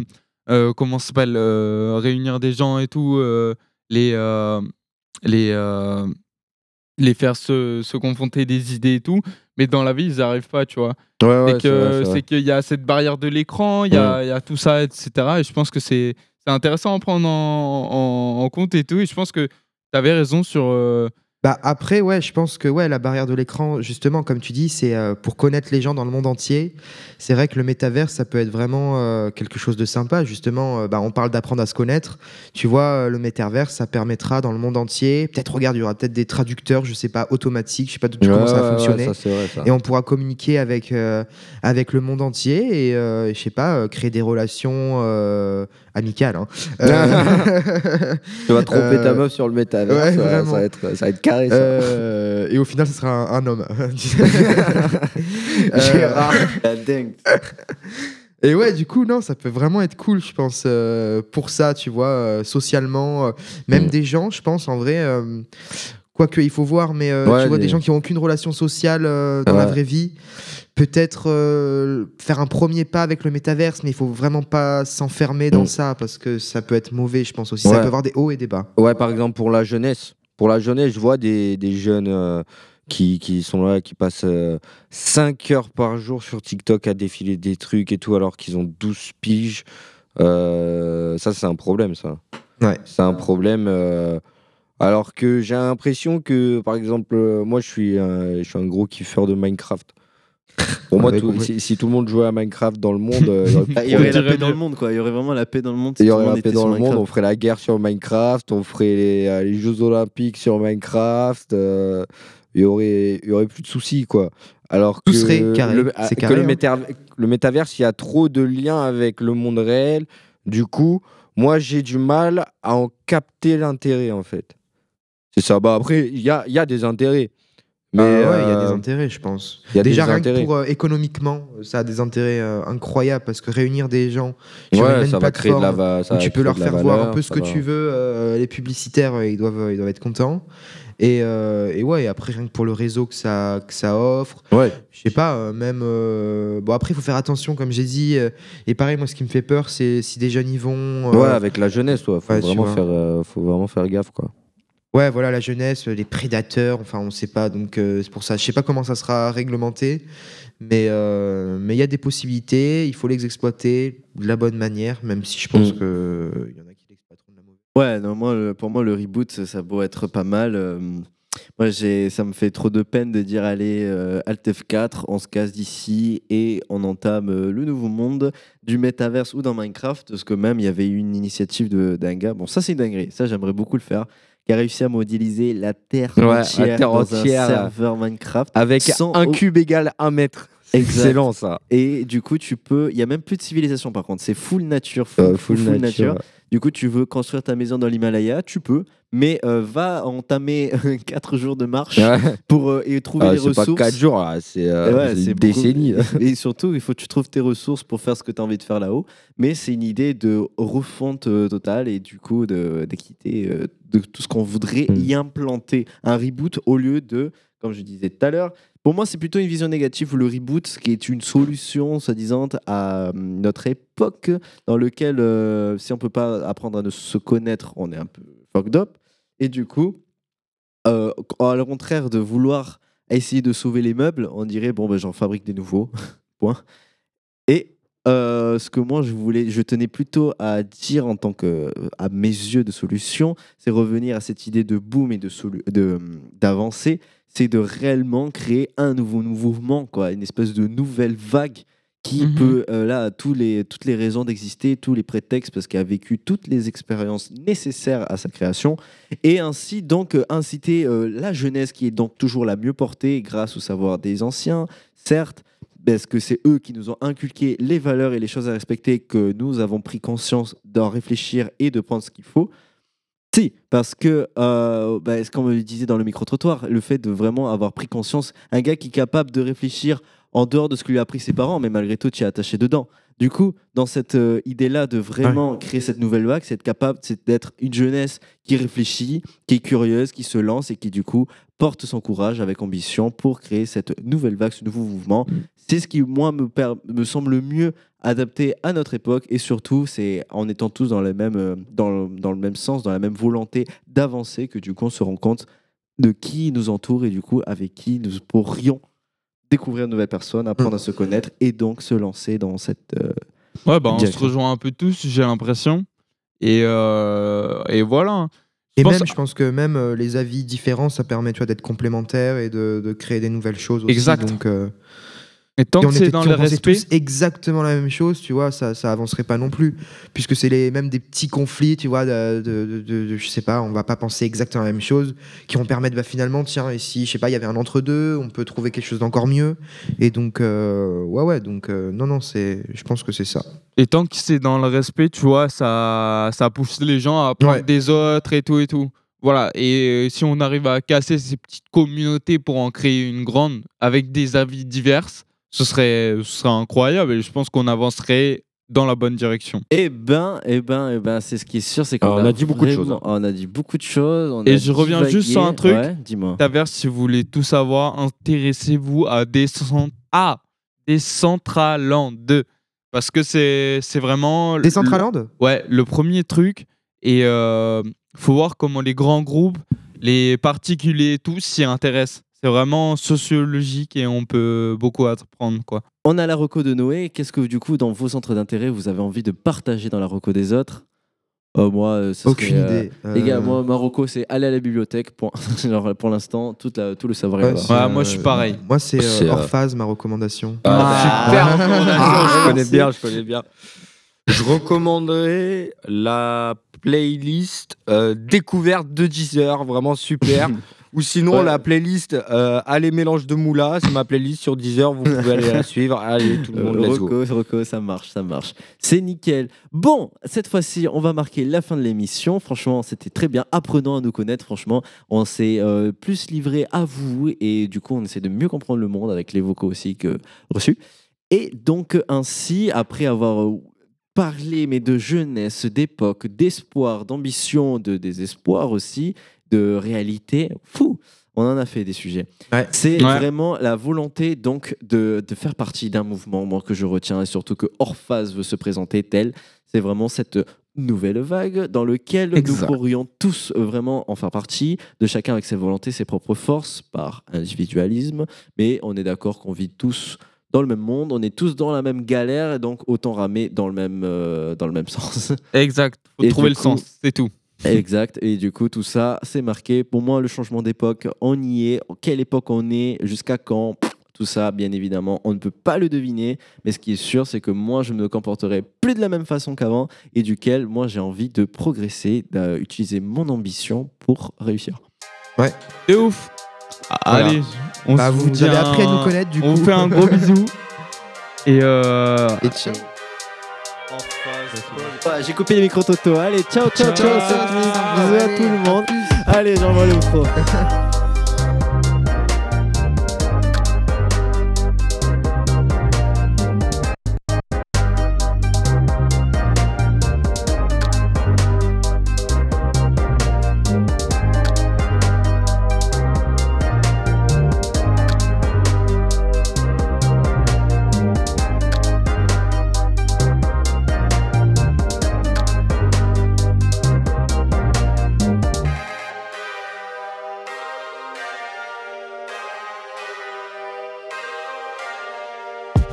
euh, comment ça s'appelle euh, Réunir des gens et tout, euh, les, les, les faire se, se confronter des idées et tout. Mais dans la vie, ils n'arrivent pas, tu vois. Ouais, ouais, c'est qu'il y a cette barrière de l'écran, il y, a- il y a tout ça, etc. Et je pense que c'est c'est intéressant à prendre en, en- en compte et tout. Et je pense que tu avais raison sur. euh, Bah après, ouais, je pense que ouais, la barrière de l'écran, justement, comme tu dis, c'est euh, pour connaître les gens dans le monde entier. C'est vrai que le métavers, ça peut être vraiment euh, quelque chose de sympa. Justement, euh, bah, on parle d'apprendre à se connaître. Tu vois, le métavers, ça permettra dans le monde entier. Peut-être, regarde, il y aura peut-être des traducteurs, je sais pas, automatiques. Je sais pas du tout Ouais, comment ça va ouais, fonctionner. ça, c'est vrai, ça. Et on pourra communiquer avec avec le monde entier et je sais pas, créer des relations amicales. hein. Tu vas tromper ta meuf sur le métaverse, ouais, ça, ça va être, ça va être carré. Ça. Euh, et au final, ce sera un, un homme. Gérard. La dingue. Et ouais, du coup, non, ça peut vraiment être cool, je pense, euh, pour ça, tu vois, euh, socialement. euh, même des gens, je pense, en vrai, euh, Quoique, il faut voir, mais euh, Ouais, tu vois, des des- gens qui ont aucune relation sociale euh, dans la vraie vie, peut-être euh, faire un premier pas avec le métaverse, mais il faut vraiment pas s'enfermer dans ça parce que ça peut être mauvais, je pense aussi. Ça Mm. Peut avoir des hauts et des bas. Ouais, par exemple, pour la jeunesse. Pour la jeunesse, je vois des, des jeunes euh, qui, qui sont là, qui passent 5 heures par jour sur TikTok à défiler des trucs et tout, alors qu'ils ont 12 piges. Euh, ça, c'est un problème, ça. Ouais. C'est un problème. euh, alors que j'ai l'impression que, par exemple, euh, moi, je suis, un, je suis un gros kiffeur de Minecraft. Pour moi, tout- si, si tout le monde jouait à Minecraft dans le monde, euh, il y aurait Ah, il y aurait la paix dans le monde, quoi. Il y aurait vraiment la paix dans le monde. Il si y aurait la paix dans le monde, Minecraft. on ferait la guerre sur Minecraft, on ferait les, euh, les Jeux Olympiques sur Minecraft, euh, il y aurait, il y aurait plus de soucis, quoi. Alors Tout que serait carré, le, que le, hein. méta- le métaverse, il y a trop de liens avec le monde réel. Du coup, moi, j'ai du mal à en capter l'intérêt, en fait. C'est ça. Bah, après, il y a, il y a des intérêts. Mais ouais, il y a des euh, intérêts, je pense. y a Déjà, des rien que pour euh, économiquement, euh, ça a des intérêts euh, incroyables parce que réunir des gens sur Ouais, une même ça va créer de la plateforme va- ça où va tu peux leur faire voir un peu ce que va. tu veux, euh, les publicitaires, euh, ils doivent, ils doivent être contents. Et, euh, et ouais, et après, rien que pour le réseau que ça, que ça offre, ouais. je sais pas, euh, même. euh, bon, après, il faut faire attention, comme j'ai dit. euh, et pareil, moi, ce qui me fait peur, c'est si des jeunes y vont. euh, Ouais, avec la jeunesse, toi. Faut, ouais, vraiment faire, euh, faut vraiment faire gaffe, quoi. Ouais, voilà, la jeunesse, les prédateurs, enfin, on sait pas, donc euh, c'est pour ça. Je sais pas comment ça sera réglementé, mais euh, mais il y a des possibilités, il faut les exploiter de la bonne manière, même si je pense Mm. que il y en a qui l'exploiteront de la mauvaise. Ouais, non, moi, pour moi, le reboot, ça, beau être pas mal. euh, moi, ça me fait trop de peine de dire allez, euh, Alt F4, on se casse d'ici et on entame euh, le nouveau monde du métaverse ou dans Minecraft. Parce que même, il y avait eu une initiative d'un gars. Bon, ça, c'est une dinguerie. Ça, j'aimerais beaucoup le faire. Qui a réussi à modéliser la Terre Ouais, la entière Terre dans entière, un serveur Minecraft. Avec un au- cube égal un mètre. C'est Exact. excellent, ça. Et du coup, tu peux. Il y a même plus de civilisation par contre. C'est full nature, full, Euh, full, full full nature, nature. Du coup, tu veux construire ta maison dans l'Himalaya, tu peux, mais euh, va entamer 4 jours de marche pour euh, et trouver Ah, les c'est pas ressources. 4 jours, là, c'est euh, ouais, une décennie. Et surtout, il faut que tu trouves tes ressources pour faire ce que tu as envie de faire là-haut. Mais c'est une idée de refonte euh, totale et du coup de- d'équité euh, de tout ce qu'on voudrait Mm. y implanter. Un reboot au lieu de, comme je disais tout à l'heure, pour moi, c'est plutôt une vision négative, le reboot, qui est une solution, soi-disant, à hum, notre époque, dans lequel, euh, si on peut pas apprendre à ne se connaître, on est un peu fucked up. Et du coup, euh, le contraire de vouloir essayer de sauver les meubles, on dirait bon ben j'en fabrique des nouveaux. Point. Et euh, ce que moi je voulais, je tenais plutôt à dire en tant que, à mes yeux de solution, c'est revenir à cette idée de boom et de c'est de réellement créer un nouveau mouvement, quoi, une espèce de nouvelle vague qui Mhm. peut euh, là tous les toutes les raisons d'exister, tous les prétextes parce qu'il a vécu toutes les expériences nécessaires à sa création et ainsi donc euh, inciter euh, la jeunesse qui est donc toujours la mieux portée grâce au savoir des anciens, certes, parce que c'est eux qui nous ont inculqué les valeurs et les choses à respecter que nous avons pris conscience d'en réfléchir et de prendre ce qu'il faut. Si, parce que, euh, bah, ce qu'on me disait dans le micro-trottoir, le fait de vraiment avoir pris conscience, un gars qui est capable de réfléchir en dehors de ce que lui a appris ses parents, mais malgré tout, tu es attaché dedans. Du coup, dans cette euh, idée-là de vraiment créer cette nouvelle vague, c'est être capable c'est d'être une jeunesse qui réfléchit, qui est curieuse, qui se lance et qui, du coup, porte son courage avec ambition pour créer cette nouvelle vague, ce nouveau mouvement. C'est ce qui, moi, me, per- me semble le mieux adapté à notre époque et surtout, c'est en étant tous dans le, même, euh, dans, le, dans le même sens, dans la même volonté d'avancer que, du coup, on se rend compte de qui nous entoure et, du coup, avec qui nous pourrions découvrir de nouvelles personnes, apprendre à se connaître et donc se lancer dans cette. euh, Ouais, bah, on se rejoint un peu tous, j'ai l'impression. Et, euh, et voilà. Et même, je pense que même euh, les avis différents, ça permet tu vois, d'être complémentaires et de, de créer des nouvelles choses aussi. Exact. Donc, euh, Et tant si que c'est dans le respect. tous exactement la même chose, tu vois, ça, ça avancerait pas non plus. Puisque c'est les, même des petits conflits, tu vois, de, de, de- je sais pas, on va pas penser exactement la même chose, qui vont permettre, bah, finalement, tiens, et si, je sais pas, il y avait un entre-deux, on peut trouver quelque chose d'encore mieux. Et donc, euh, ouais, ouais, donc, euh, non, non, c'est, je pense que c'est ça. Et tant que c'est dans le respect, tu vois, ça, ça pousse les gens à apprendre Ouais. des autres et tout et tout. Voilà. Et euh, si on arrive à casser ces petites communautés pour en créer une grande avec des avis divers, ce serait, ce serait incroyable. Et je pense qu'on avancerait dans la bonne direction. Eh ben, eh ben, eh ben, c'est ce qui est sûr, c'est qu'on on a dit beaucoup de choses, On a dit beaucoup de choses. on Et je reviens divagué. juste sur un truc. Ouais, dis-moi. Taverse, si vous voulez tout savoir, intéressez-vous à à Decentraland 2. Parce que c'est c'est vraiment. le- Decentraland Ouais, le premier truc. Et euh, faut voir comment les grands groupes, les particuliers, tous s'y intéressent. C'est vraiment sociologique et on peut beaucoup apprendre, quoi. On a la reco de Noé. Qu'est-ce que du coup, dans vos centres d'intérêt, vous avez envie de partager dans la reco des autres? Euh, Moi, euh, ce Aucune serait, euh, idée. Les gars, Euh, moi, ma reco, c'est aller à la bibliothèque. Genre, pour l'instant, toute la- tout le savoir est Ouais, c'est, Ouais, moi, je suis pareil. Moi, c'est euh, euh, Orphase, ma recommandation. Ah, super je connais bien, je connais bien. Je recommanderais la playlist euh, découverte de Deezer, vraiment super. Ou sinon Ouais. la playlist euh, Allez mélange de moula, c'est ma playlist sur Deezer, vous pouvez aller la suivre. Allez tout le monde, Euh, let's go. Rocco, Rocco, ça marche, ça marche. C'est nickel. Bon, cette fois-ci, on va marquer la fin de l'émission. Franchement, c'était très bien. Apprenons à nous connaître. Franchement, on s'est euh, plus livré à vous et du coup, on essaie de mieux comprendre le monde avec les vocaux aussi que reçus. Et donc, ainsi, après avoir euh, parlé mais de jeunesse, d'époque, d'espoir, d'ambition, de désespoir aussi, de réalité, fou, on en a fait des sujets. C'est Ouais. vraiment la volonté donc de, de faire partie d'un mouvement moi, que je retiens et surtout que Orphase veut se présenter tel. C'est vraiment cette nouvelle vague dans lequel Exact. nous pourrions tous euh, vraiment en faire partie, de chacun avec ses volontés, ses propres forces, par individualisme, mais on est d'accord qu'on vit tous dans le même monde, on est tous dans la même galère, et donc autant ramer dans le même, euh, dans le même sens. Exact. Faut Et trouver le coup- sens, c'est tout. Exact. Et du coup, tout ça, c'est marqué. Pour moi, le changement d'époque, on y est. Quelle époque on est Jusqu'à quand? Tout ça, bien évidemment, on ne peut pas le deviner. Mais ce qui est sûr, c'est que moi, je me comporterai plus de la même façon qu'avant et duquel, moi, j'ai envie de progresser, d'utiliser mon ambition pour réussir. Ouais. C'est ouf. Voilà. Allez, on Bah, se vous dit avez un- appris à nous connaître, du On coup. vous fait un gros bisou. Et euh... Et ciao. Ouais, j'ai coupé les micros Toto. Allez, ciao, ciao, ciao. Ciao. Bisous à tout le monde. Allez, j'envoie le micro.